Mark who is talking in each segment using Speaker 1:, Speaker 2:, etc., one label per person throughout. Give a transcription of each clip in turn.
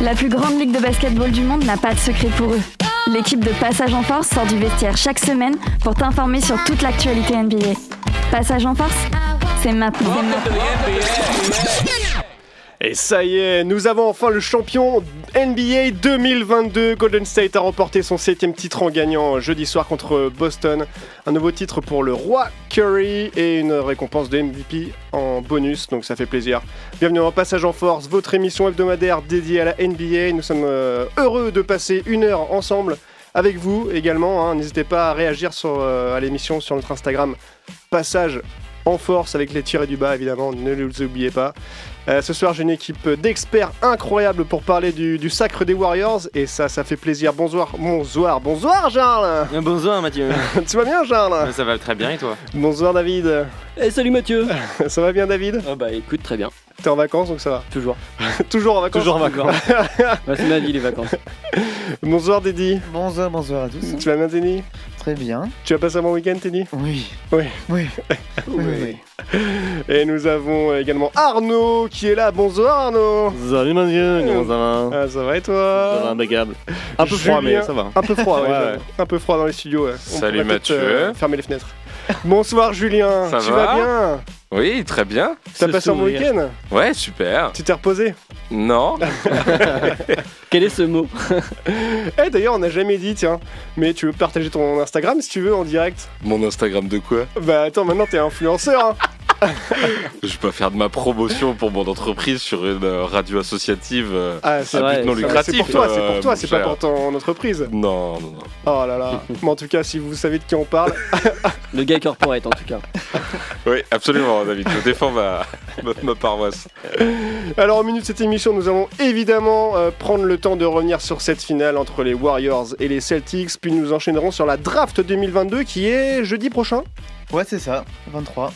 Speaker 1: La plus grande ligue de basketball du monde n'a pas de secret pour eux. L'équipe de Passage en Force sort du vestiaire chaque semaine pour t'informer sur toute l'actualité NBA. Passage en Force, c'est maintenant.
Speaker 2: Et ça y est, nous avons enfin le champion NBA 2022. Golden State a remporté son septième titre en gagnant jeudi soir contre Boston. Un nouveau titre pour le roi Curry et une récompense de MVP en bonus, donc ça fait plaisir. Bienvenue en Passage en Force, votre émission hebdomadaire dédiée à la NBA. Nous sommes euh, heureux de passer une heure ensemble avec vous également. hein. N'hésitez pas à réagir euh, à l'émission sur notre Instagram Passage en Force avec les tirés du bas évidemment, ne les oubliez pas. Euh, ce soir, j'ai une équipe d'experts incroyables pour parler du, du sacre des Warriors et ça, ça fait plaisir. Bonsoir, bonsoir, bonsoir, Charles.
Speaker 3: Bonsoir Mathieu.
Speaker 2: tu vas bien, Charles
Speaker 3: Ça va très bien et toi
Speaker 2: Bonsoir, David.
Speaker 4: Eh salut Mathieu
Speaker 2: Ça va bien, David
Speaker 4: Ah bah écoute très bien,
Speaker 2: T'es en vacances, donc ça va.
Speaker 4: toujours.
Speaker 2: Toujours en vacances.
Speaker 4: Toujours en vacances. Bah, c'est ma vie les vacances.
Speaker 2: Bonsoir, Dédi.
Speaker 5: Bonsoir, bonsoir à tous.
Speaker 2: Tu vas bien, Teddy
Speaker 5: Très bien.
Speaker 2: Tu as passé un bon week-end, Teddy
Speaker 5: Oui.
Speaker 2: Oui.
Speaker 5: Oui. oui, oui.
Speaker 2: Et nous avons également Arnaud qui est là. Bonsoir, Arnaud.
Speaker 6: Salut Mathieu, comment ça va
Speaker 2: Ah, ça va et toi
Speaker 6: Ça va impeccable. Un peu froid mais ça va.
Speaker 2: Un peu froid, ouais. Un peu froid dans les studios. ouais.
Speaker 7: Salut, Mathieu.
Speaker 2: euh, fermer les fenêtres. Bonsoir Julien.
Speaker 7: Ça
Speaker 2: tu
Speaker 7: va
Speaker 2: vas bien?
Speaker 7: Oui, très bien.
Speaker 2: T'as
Speaker 4: Ce
Speaker 2: passé un bon week-end?
Speaker 7: Ouais, super.
Speaker 2: Tu t'es reposé?
Speaker 7: Non.
Speaker 4: Quel est ce mot?
Speaker 2: Eh d'ailleurs on n'a jamais dit tiens, mais tu veux partager ton Instagram si tu veux en direct?
Speaker 7: Mon Instagram de quoi?
Speaker 2: Bah attends maintenant t'es influenceur hein.
Speaker 7: Je vais pas faire de ma promotion pour mon entreprise sur une euh, radio associative. euh,
Speaker 2: Ah c'est
Speaker 7: à
Speaker 4: vrai,
Speaker 7: but non lucratif.
Speaker 2: C'est pour toi,
Speaker 7: euh,
Speaker 2: c'est pour toi,
Speaker 7: mon
Speaker 2: c'est pas pour ton entreprise.
Speaker 7: Non, non, non.
Speaker 2: Oh là là. Mais en tout cas si vous savez de qui on parle,
Speaker 4: Le gars corporate en tout cas.
Speaker 7: Oui, absolument, David. Je défends ma, ma, ma paroisse.
Speaker 2: Alors, au milieu de cette émission, nous allons évidemment euh, prendre le temps de revenir sur cette finale entre les Warriors et les Celtics, puis nous enchaînerons sur la draft 2022 qui est jeudi prochain.
Speaker 5: Ouais, c'est ça. 23.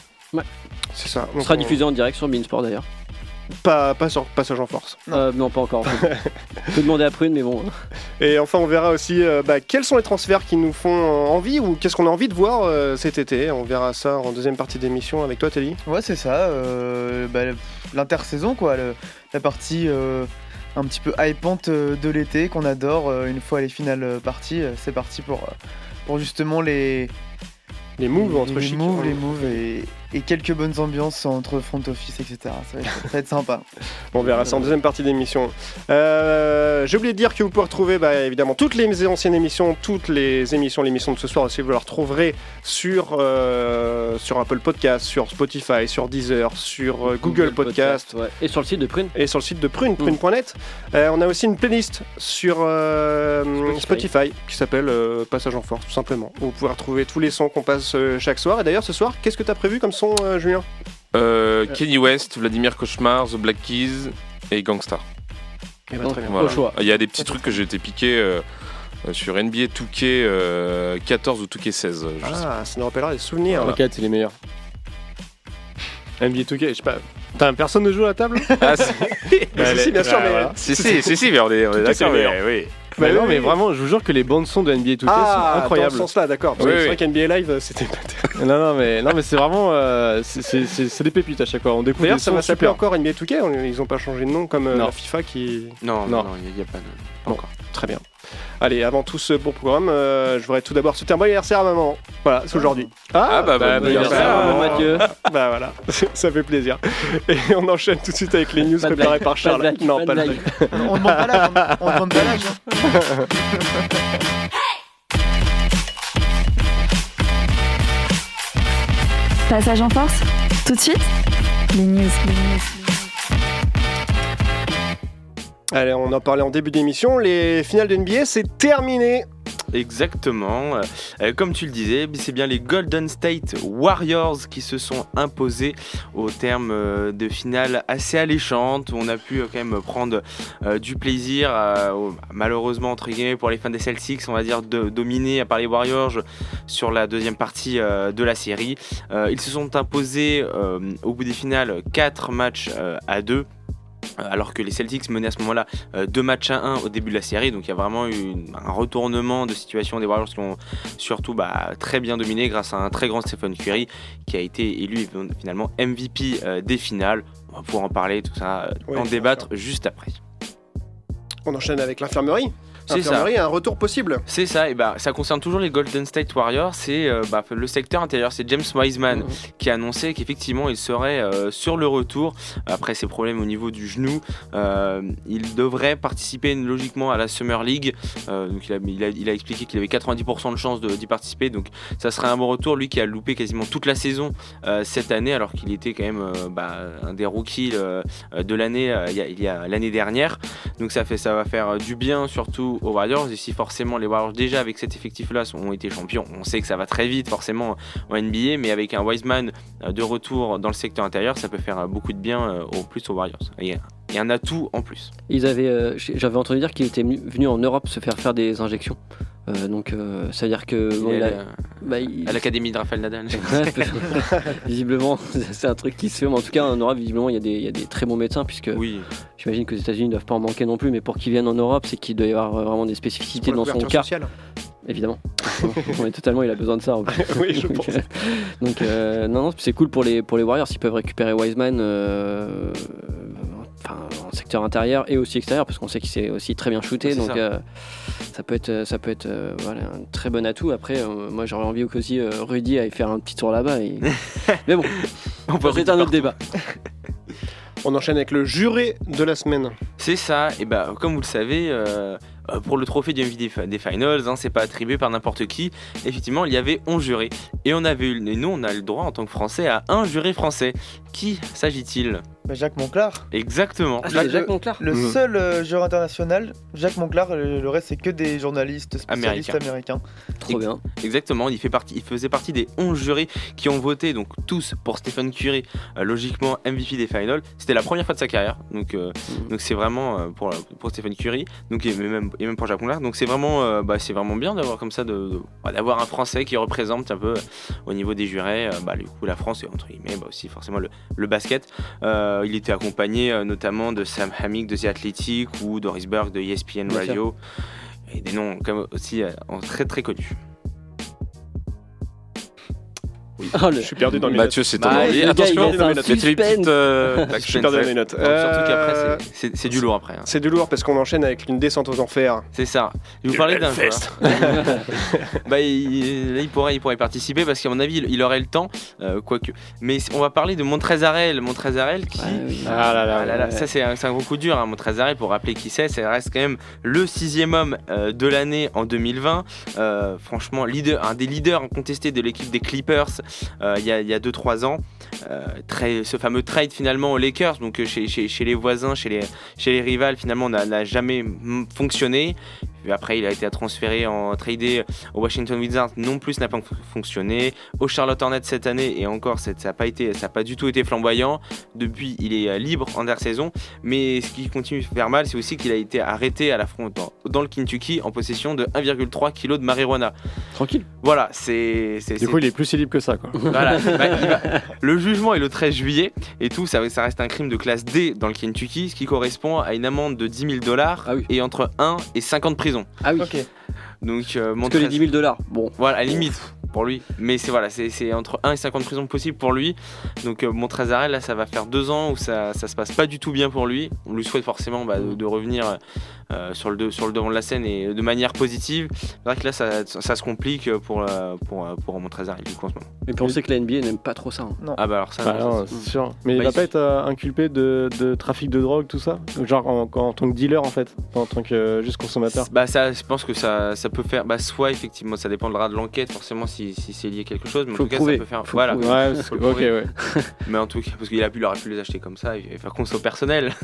Speaker 2: C'est ça.
Speaker 4: On sera
Speaker 2: on-
Speaker 4: diffusé en direct sur Beansport d'ailleurs.
Speaker 2: Pas, pas sur Passage en Force.
Speaker 5: Non.
Speaker 4: Euh, non pas encore. Je peux demander à Prune mais bon.
Speaker 2: Et enfin, on verra aussi euh, bah, quels sont les transferts qui nous font euh, envie ou qu'est-ce qu'on a envie de voir euh, cet été. On verra ça en deuxième partie d'émission avec toi, Telly.
Speaker 5: Ouais, c'est ça. euh, bah, L'intersaison, quoi. le- la partie euh, un petit peu hypante de l'été qu'on adore. euh, une fois les finales parties, c'est parti pour, pour justement les,
Speaker 2: Les moves
Speaker 5: les,
Speaker 2: entre
Speaker 5: les
Speaker 2: chic.
Speaker 5: moves, les moves et, et quelques bonnes ambiances entre front office, etc. Ça va être, ça va être sympa.
Speaker 2: On verra ça en deuxième partie d'émission. Euh, J'ai oublié de dire que vous pouvez retrouver bah, évidemment toutes les anciennes émissions, toutes les émissions, l'émission de ce soir aussi, vous la retrouverez sur, euh, sur Apple Podcast, sur Spotify, sur Deezer, sur euh, Google, Podcast.
Speaker 4: ouais. Et sur le site de Prune.
Speaker 2: Et sur le site de Prune, prune.net, Euh, on a aussi une playlist sur euh, Spotify.
Speaker 4: Spotify.
Speaker 2: qui s'appelle euh, Passage en Force, tout simplement. Où vous pouvez retrouver tous les sons qu'on passe euh, chaque soir. Et d'ailleurs, ce soir, qu'est-ce que tu as prévu comme son, euh, Julien
Speaker 7: Euh, Kenny West, Vladimir Cauchemar, The Black Keys et Gangstar.
Speaker 2: Eh ben,
Speaker 4: Bon,
Speaker 2: très bien.
Speaker 7: Voilà.
Speaker 4: Au choix.
Speaker 7: Il y a des petits trucs que j'ai été piqué euh, sur NBA 2K euh, 14 ou 2K 16. je sais
Speaker 2: Ah, ça nous rappellera des souvenirs. là.
Speaker 6: C'est les meilleurs. NBA 2K, je sais pas. T'as personne ne joue à la table?
Speaker 7: Pas. Ah, si,
Speaker 2: Bah, si, si, bien sûr, mais.
Speaker 6: voilà.
Speaker 7: si, si, si, si, mais on est, on est
Speaker 2: Tout est
Speaker 7: d'accord. mais Oui.
Speaker 6: Bah
Speaker 2: Bah
Speaker 6: non
Speaker 2: oui,
Speaker 6: mais vraiment, je vous jure que les bandes son de NBA 2K
Speaker 2: Ah,
Speaker 6: sont incroyables.
Speaker 2: dans ce sens-là, d'accord. Parce que
Speaker 7: Oui,
Speaker 2: c'est vrai qu'NBA Live, euh, c'était pas terrible.
Speaker 6: Non non mais non mais c'est vraiment euh, c'est- des pépites à chaque fois. On découvre
Speaker 2: D'ailleurs,
Speaker 6: des
Speaker 2: ça
Speaker 6: sons
Speaker 2: va s'appeler
Speaker 6: super.
Speaker 2: encore NBA 2K. on- Ils ont pas changé de nom comme euh, la FIFA qui.
Speaker 3: Non,
Speaker 6: Non.
Speaker 3: non, il n'y a, pas de. Pas
Speaker 2: Bon.
Speaker 3: encore.
Speaker 2: Très bien. Allez, avant tout ce beau programme, euh, je voudrais tout d'abord souhaiter un bon anniversaire à maman. Voilà, c'est aujourd'hui.
Speaker 7: Ah, bah,
Speaker 6: bah,
Speaker 7: bon
Speaker 6: bon
Speaker 7: anniversaire.
Speaker 4: Ah,
Speaker 6: maman.
Speaker 4: Mathieu.
Speaker 2: Bah voilà, ça fait plaisir. Et on enchaîne tout de suite avec les news
Speaker 4: Pas
Speaker 2: préparées par
Speaker 4: pas de
Speaker 2: Charles. non,
Speaker 4: pas
Speaker 2: pas
Speaker 4: de blague.
Speaker 2: blague.
Speaker 5: On demande pas l'âge. hein. On demande pas l'âge. hein.
Speaker 1: Passage en Force, tout de suite, les news.
Speaker 2: Allez, on en parlait en début d'émission. Les finales de NBA, c'est terminé.
Speaker 3: Exactement. Euh, comme tu le disais, c'est bien les Golden State Warriors qui se sont imposés au terme euh, de finale assez alléchante. On a pu euh, quand même prendre euh, du plaisir, euh, malheureusement entre guillemets pour les fans des Celtics, on va dire dominés par les Warriors sur la deuxième partie euh, de la série. Euh, ils se sont imposés euh, au bout des finales 4 matchs euh, à 2. Euh, alors que les Celtics menaient à ce moment-là euh, deux matchs à 1 au début de la série. Donc il y a vraiment eu une- un retournement de situation des Warriors qui ont surtout bah, très bien dominé grâce à un très grand Stephen Curry qui a été élu finalement MVP euh, des finales. On va pouvoir en parler, tout ça, en débattre juste après.
Speaker 2: On enchaîne avec l'infirmerie.
Speaker 3: C'est ça.
Speaker 2: Un retour possible.
Speaker 3: C'est ça, et bah ça concerne toujours les Golden State Warriors. C'est euh, bah, le secteur intérieur, c'est James Wiseman
Speaker 4: Mhm.
Speaker 3: qui a annoncé qu'effectivement il serait euh, sur le retour après ses problèmes au niveau du genou. Euh, il devrait participer logiquement à la Summer League. Donc il a, il a- il a expliqué qu'il avait 90% de chances d'y participer. Donc ça serait un bon retour. Lui qui a loupé quasiment toute la saison cette année, alors qu'il était quand même bah, un des rookies de l'année il y a- l'année dernière. Donc ça fait ça va faire du bien surtout aux Warriors. Et si forcément les Warriors déjà avec cet effectif-là ont été champions, on sait que ça va très vite forcément en NBA, mais avec un Wiseman euh, de retour dans le secteur intérieur, ça peut faire euh, beaucoup de bien euh, au plus aux Warriors. Et un atout en plus.
Speaker 4: Ils avaient, euh, j'avais entendu dire qu'il était venu- en Europe se faire faire des injections. Euh, donc euh, ça veut dire que bon, il a- bah, il-
Speaker 3: à l'Académie de Raphaël Nadal.
Speaker 4: Visiblement, c'est un truc qui se fait. Mais en tout cas, en Europe, visiblement, il y, a des, il y a des très bons médecins, puisque
Speaker 3: oui,
Speaker 4: j'imagine que les États-Unis ne doivent pas en manquer non plus. Mais pour qu'ils viennent en Europe, c'est qu'il doit y avoir vraiment des spécificités dans son cas,
Speaker 2: sociale.
Speaker 4: évidemment. Oui, totalement, il a besoin de ça. en plus.
Speaker 2: Oui, je pense.
Speaker 4: euh, Donc, euh, non, non, c'est cool pour les, pour les Warriors s'ils peuvent récupérer Wiseman. euh, secteur intérieur et aussi extérieur parce qu'on sait qu'il s'est aussi très bien shooté donc
Speaker 3: ça.
Speaker 4: euh, ça peut être ça peut être euh, voilà, un très bon atout après euh, moi j'aurais envie qu'aussi euh, Rudy aille faire un petit tour là-bas et... mais bon
Speaker 3: on peut
Speaker 4: c'est un autre débat
Speaker 2: On enchaîne avec le juré de la semaine.
Speaker 3: C'est ça, et bah comme vous le savez, euh, euh, pour le trophée du MVP des, fi- des Finals, hein, c'est pas attribué par n'importe qui. Effectivement, il y avait 11 jurés. Et on avait eu, et nous, on a le droit en tant que Français à un juré français. Qui s'agit-il?
Speaker 5: Bah, Jacques Monclar.
Speaker 3: Exactement.
Speaker 4: Ah,
Speaker 5: Jacques-
Speaker 4: c'est Jacques Monclar
Speaker 5: Le
Speaker 2: Mhm.
Speaker 5: seul euh, joueur international, Jacques Monclar, le, le reste c'est que des journalistes spécialistes
Speaker 3: Américains.
Speaker 5: américains.
Speaker 4: trop bien
Speaker 3: Exactement, il, fait partie, il faisait partie des 11 jurés qui ont voté, donc tous pour Stephen Curry, euh, logiquement MVP des Finals. C'était la première fois de sa carrière, donc euh, donc c'est vraiment euh, pour, pour Stephen Curry, donc et même, et même pour Jacques Monclar. Donc c'est vraiment, euh, bah, c'est vraiment bien d'avoir comme ça, de, de- d'avoir un Français qui représente un peu euh, au niveau des jurés, euh, bah, du coup la France et entre guillemets bah, aussi forcément le, le basket. Euh, il était accompagné euh, notamment de Sam Hammick de The Athletic ou Doris Burke de ESPN Radio, et des noms comme aussi euh, très très connus.
Speaker 4: Oh, le-
Speaker 6: Je suis perdu dans mes notes.
Speaker 7: Mathieu, c'est ton
Speaker 3: Bah,
Speaker 7: envie. Attention,
Speaker 4: il un
Speaker 7: petites. euh,
Speaker 2: Je suis perdu dans mes notes.
Speaker 3: Surtout qu'après,
Speaker 2: Euh,
Speaker 3: c'est- c'est du lourd après. hein.
Speaker 2: C'est du lourd parce qu'on enchaîne avec une descente aux enfers.
Speaker 3: C'est ça. Je vais vous parler d'un joueur. bah, il, là, il pourrait, il pourrait participer parce qu'à mon avis, il, il aurait le temps, euh, quoique. Mais on va parler de Montrezarel. Montrezarel qui.
Speaker 4: Ouais, oui.
Speaker 6: Ah là là.
Speaker 3: Ah là là,
Speaker 4: ouais.
Speaker 3: ça c'est un, gros coup dur, hein, Montrezarel, pour rappeler qui c'est, ça reste quand même le sixième homme euh, de l'année en 2020. Euh, franchement, leader, un des leaders incontestés de l'équipe des Clippers euh, il y a 2-3 ans. Euh, ce fameux trade finalement aux Lakers, donc euh, chez, les voisins, chez les, chez les rivales, finalement n'a jamais fonctionné. Après, il a été transféré en tradé au Washington Wizards, non plus n'a pas fon- fonctionné. Au Charlotte Hornets cette année, et encore, ça n'a pas, été- ça a pas du tout été flamboyant. Depuis, il est euh, libre en saison mais ce qui continue de faire mal, c'est aussi qu'il a été arrêté à la frontière dans le Kentucky en possession de 1,3 kg de marijuana.
Speaker 4: tranquille
Speaker 3: Voilà, c'est.
Speaker 6: Du coup, il est plus libre que ça, quoi.
Speaker 3: voilà, bah, va- Le jugement est le 13 juillet et tout, ça, ça reste un crime de classe D dans le Kentucky, ce qui correspond à une amende de 10 000 dollars
Speaker 4: Ah oui.
Speaker 3: et entre 1 et 5 ans de prison.
Speaker 4: ah oui
Speaker 5: Ok.
Speaker 3: Donc, euh,
Speaker 4: parce que les
Speaker 3: Montrez-
Speaker 4: 10 000 dollars bon
Speaker 3: voilà, à la limite pour lui. Mais c'est voilà, c'est entre 1 et 5 ans de prison possible pour lui. Donc euh, Montrezarel, là, ça va faire deux ans où ça, ça se passe pas du tout bien pour lui. On lui souhaite forcément bah, de, de revenir euh, sur, le de- sur le devant de la scène et de manière positive. C'est vrai que là, ça, ça se complique pour, euh, pour, euh, pour Montrezarel du coup en ce moment.
Speaker 4: on sait que la NBA n'aime pas trop ça hein.
Speaker 3: Ah bah alors ça,
Speaker 6: Bah
Speaker 3: non,
Speaker 6: non,
Speaker 3: ça,
Speaker 6: sûr. Mais
Speaker 3: Bah,
Speaker 6: il va
Speaker 3: il-
Speaker 6: pas être euh, inculpé de, de trafic de drogue, tout ça? Genre en, en tant que dealer, en fait En tant que euh, juste consommateur?
Speaker 3: Bah ça, je pense que ça, ça peut faire, bah soit effectivement, ça dépendra de l'enquête forcément si, si c'est lié à quelque chose, mais
Speaker 4: Faut
Speaker 3: en tout cas
Speaker 4: prouver,
Speaker 3: ça peut faire,
Speaker 4: faut
Speaker 3: voilà.
Speaker 4: prouver.
Speaker 6: Ouais, parce
Speaker 3: Faut
Speaker 6: que-
Speaker 3: le
Speaker 6: ok, ouais.
Speaker 3: Mais en tout cas, parce qu'il a pu, il aurait pu les acheter comme ça et faire conso personnel.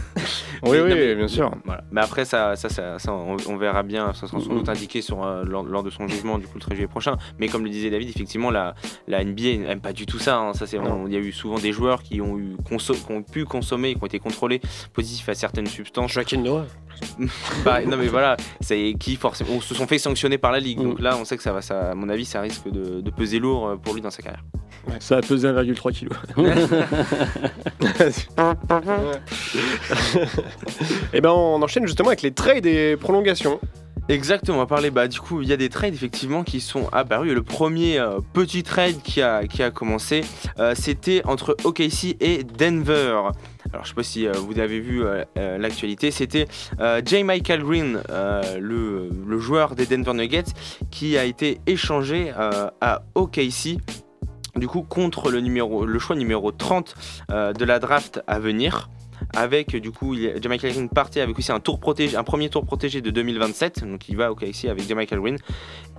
Speaker 6: Oui,
Speaker 3: Mais
Speaker 6: oui,
Speaker 3: non, mais-
Speaker 6: bien sûr.
Speaker 3: Voilà. Mais après, ça, ça, ça, ça, on, on verra bien, ça sera sans doute indiqué sur, euh, lors, lors de son jugement du coup le 13 juillet prochain. Mais comme le disait David, effectivement, la, la NBA n'aime pas du tout ça. hein. Ça, c'est il y a eu souvent des joueurs qui ont, eu conso- qui ont pu consommer, qui ont été contrôlés positifs à certaines substances.
Speaker 2: Joaquin Noah.
Speaker 3: Bah, non, mais voilà, c'est qui forcément on se sont fait sanctionner par la ligue.
Speaker 4: Mm.
Speaker 3: Donc là, on sait que ça va, ça, à mon avis, ça risque de, de peser lourd euh, pour lui dans sa carrière.
Speaker 6: Ça a pesé 1,3 kg.
Speaker 2: Et ben on enchaîne justement avec les trades et prolongations.
Speaker 3: Exactement, on va parler, bah du coup il y a des trades effectivement qui sont apparus. Le premier euh, petit trade qui a, qui a commencé, euh, c'était entre OKC et Denver. Alors je sais pas si euh, vous avez vu euh, euh, l'actualité, c'était J. Michael Green, le, joueur des Denver Nuggets, qui a été échangé à OKC. Du coup, contre le, numéro, le choix numéro 30 euh, de la draft à venir. Avec du coup, il y a- Michael Green partait avec aussi un tour protégé, un premier tour protégé de 2027. Donc il va au KC avec Michael Green.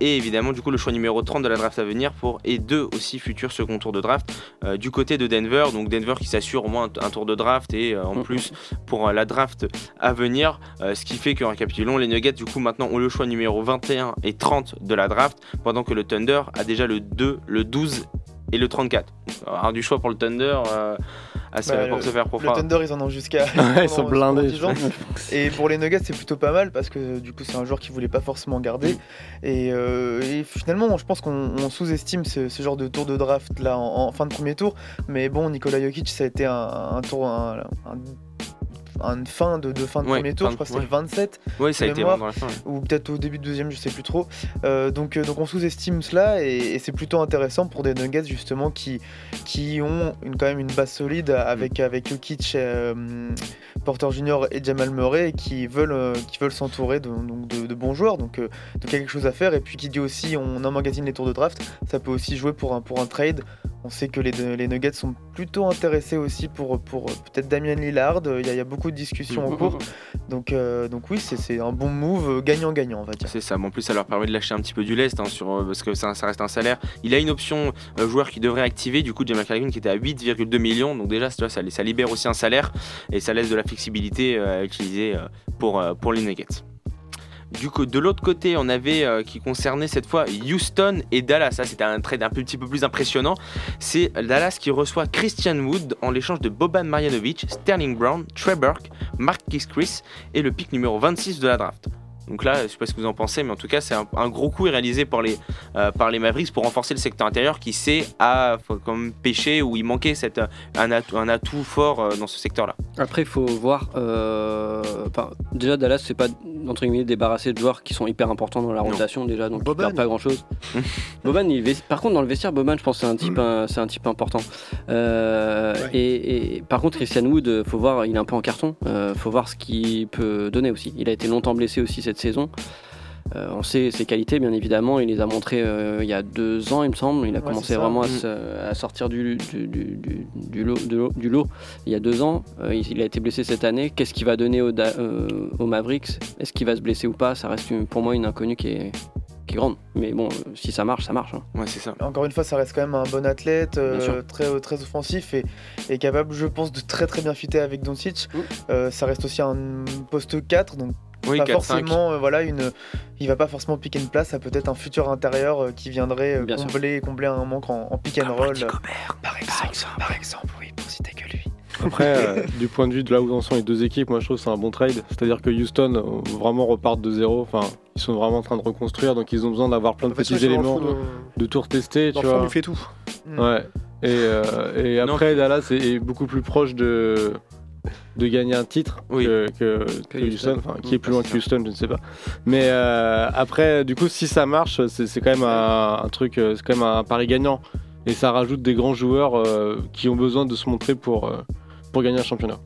Speaker 3: Et évidemment, du coup, le choix numéro 30 de la draft à venir pour et deux aussi futurs second tours de draft euh, du côté de Denver. Donc Denver qui s'assure au moins un, un tour de draft et euh, en
Speaker 4: Mhm.
Speaker 3: plus pour euh, la draft à venir. Ce qui fait que récapitulons, les Nuggets du coup maintenant ont le choix numéro 21 et 30 de la draft pendant que le Thunder a déjà le 2, le 12 et le 34. Alors du choix pour le Thunder euh,
Speaker 5: Bah,
Speaker 3: pour
Speaker 5: le-
Speaker 3: se faire pour
Speaker 5: Le Thunder, ils en ont jusqu'à.
Speaker 6: Ouais, ils sont blindés.
Speaker 5: pendant 10 ans. Et pour les Nuggets, c'est plutôt pas mal parce que du coup, c'est un joueur qu'ils voulaient pas forcément garder. Et, euh, et finalement, je pense qu'on on sous-estime ce, ce genre de tour de draft là en, en fin de premier tour. Mais bon, Nikola Jokic, ça a été un, un tour, un, un- un fin de, de fin de
Speaker 3: Ouais,
Speaker 5: premier tour.
Speaker 3: fin
Speaker 5: Je crois que c'était
Speaker 3: ouais.
Speaker 5: le 27
Speaker 3: Oui, ça a été
Speaker 5: mémoire.
Speaker 3: vraiment dans la fin. ouais.
Speaker 5: ou peut-être au début de deuxième, je sais plus trop. Euh, donc, euh, donc on sous-estime cela et, et c'est plutôt intéressant pour des Nuggets justement qui, qui ont une, quand même une base solide avec, avec Jokic, euh, Porter Junior et Jamal Murray qui veulent, euh, qui veulent s'entourer de, de, de bons joueurs. Donc, donc il y a quelque chose à faire. Et puis qui dit aussi on emmagasine les tours de draft, ça peut aussi jouer pour un, pour un trade. On sait que les, les Nuggets sont plutôt intéressés aussi pour, pour peut-être Damien Lillard. Il y, a- il y a beaucoup de discussions en cours. Donc, euh, donc oui, c'est- c'est un bon move euh, gagnant-gagnant, on va dire.
Speaker 3: C'est ça, mais en plus ça leur permet de lâcher un petit peu du lest hein, sur, euh, parce que ça, ça reste un salaire. Il a une option euh, joueur qui devrait activer, du coup Jamal Green qui était à 8,2 millions, donc déjà tu vois, ça, ça libère aussi un salaire et ça laisse de la flexibilité euh, à utiliser euh, pour, euh, pour les Nuggets. Du coup, de l'autre côté, on avait euh, qui concernait cette fois Houston et Dallas. Ça, c'était un trade un petit peu plus impressionnant. C'est Dallas qui reçoit Christian Wood en l'échange de Boban Marjanovic, Sterling Brown, Trey Burke, Marquis Chris et le pick numéro 26 de la draft. Donc là, je sais pas ce que vous en pensez, mais en tout cas, c'est un, un gros coup réalisé par les, euh, par les Mavericks pour renforcer le secteur intérieur qui sait à comme pêcher où il manquait cette, un, atout, un atout fort euh, dans ce secteur-là.
Speaker 4: Après, il faut voir. euh, déjà, Dallas, c'est pas entre guillemets débarrassé de joueurs qui sont hyper importants dans la
Speaker 3: Non.
Speaker 4: rotation déjà, donc
Speaker 2: Boban.
Speaker 4: ils perdent pas grand chose. Boban, il par contre, dans le vestiaire, Boban, je pense que c'est un type, un- c'est un type important. Euh,
Speaker 2: Ouais.
Speaker 4: et, et par contre, Christian Wood, faut voir, il est un peu en carton. Euh, faut voir ce qu'il peut donner aussi. Il a été longtemps blessé aussi cette saison. Euh, on sait ses qualités, bien évidemment. Il les a montrées euh, il y a deux ans, il me semble. Il a
Speaker 5: Ouais,
Speaker 4: commencé vraiment à,
Speaker 3: Mm.
Speaker 4: se- à sortir du, du, du, du- du lot, du il y a deux ans. Euh, il, il a été blessé cette année. Qu'est-ce qu'il va donner Da- euh, aux Mavericks? Est-ce qu'il va se blesser ou pas? Ça reste une- pour moi une inconnue qui est, qui est grande. Mais bon, si ça marche, ça marche. hein.
Speaker 3: Ouais, c'est ça.
Speaker 5: Encore une fois, ça reste quand même un bon athlète, euh, très, très offensif et, et capable, je pense, de très très bien fitter avec Doncic.
Speaker 4: Mm.
Speaker 5: Euh, ça reste aussi un poste 4, donc
Speaker 3: Oui,
Speaker 5: pas
Speaker 3: 4-5.
Speaker 5: forcément, euh, voilà, une, il va pas forcément pick and place, ça peut être un futur intérieur euh, qui viendrait euh,
Speaker 4: Bien sûr.
Speaker 5: combler, combler un manque en, en pick and
Speaker 3: Comme
Speaker 5: roll. Par exemple, par exemple, oui, pour citer que lui.
Speaker 6: Après, euh, du point de vue de là où en sont les deux équipes, moi je trouve que c'est un bon trade. C'est-à-dire que Houston vraiment repartent de zéro. Enfin, ils sont vraiment en train de reconstruire, donc ils ont besoin d'avoir plein de petits éléments
Speaker 2: de-
Speaker 6: de tout retester, tu vois.
Speaker 2: il fait tout.
Speaker 6: Ouais. Et, euh, et
Speaker 3: Non,
Speaker 6: après, Dallas est, est beaucoup plus proche de, de gagner un titre
Speaker 3: Oui.
Speaker 6: que, que-
Speaker 4: Que
Speaker 6: que Houston. Qui est plus loin que Houston, je ne sais pas. Mais euh, après, du coup, si ça marche, c'est quand même un, un truc, euh, c'est quand même un pari gagnant. Et ça rajoute des grands joueurs euh, qui ont besoin de se montrer pour, euh, pour gagner un championnat.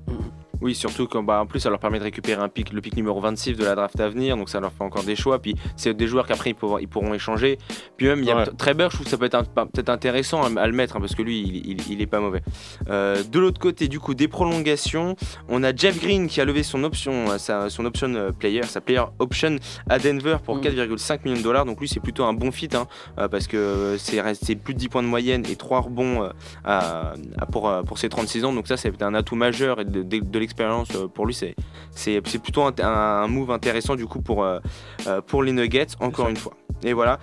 Speaker 3: Oui, surtout qu'en bah, en plus, ça leur permet de récupérer un pic, le pic numéro 26 de la draft à venir, donc ça leur fait encore des choix. Puis c'est des joueurs qu'après ils pourront, ils pourront échanger. Puis même, il y a
Speaker 6: Ouais.
Speaker 3: Trevor, je trouve que ça peut être un- peut-être intéressant à, à le mettre, hein, parce que lui, il, il- il est pas mauvais. Euh, de l'autre côté, du coup, des prolongations, on a Jeff Green qui a levé son option, euh, sa- son option euh, player, sa player option à Denver pour
Speaker 4: Mm.
Speaker 3: 4,5 millions de dollars. Donc lui, c'est plutôt un bon fit, hein, parce que c'est plus de 10 points de moyenne et 3 rebonds à- à- pour, pour ses 36 ans. Donc ça, c'est un atout majeur et de, de- de l'expérience euh, pour lui, c'est c'est c'est plutôt un, un move intéressant du coup pour, euh, euh, pour les Nuggets, encore une fois. Et voilà,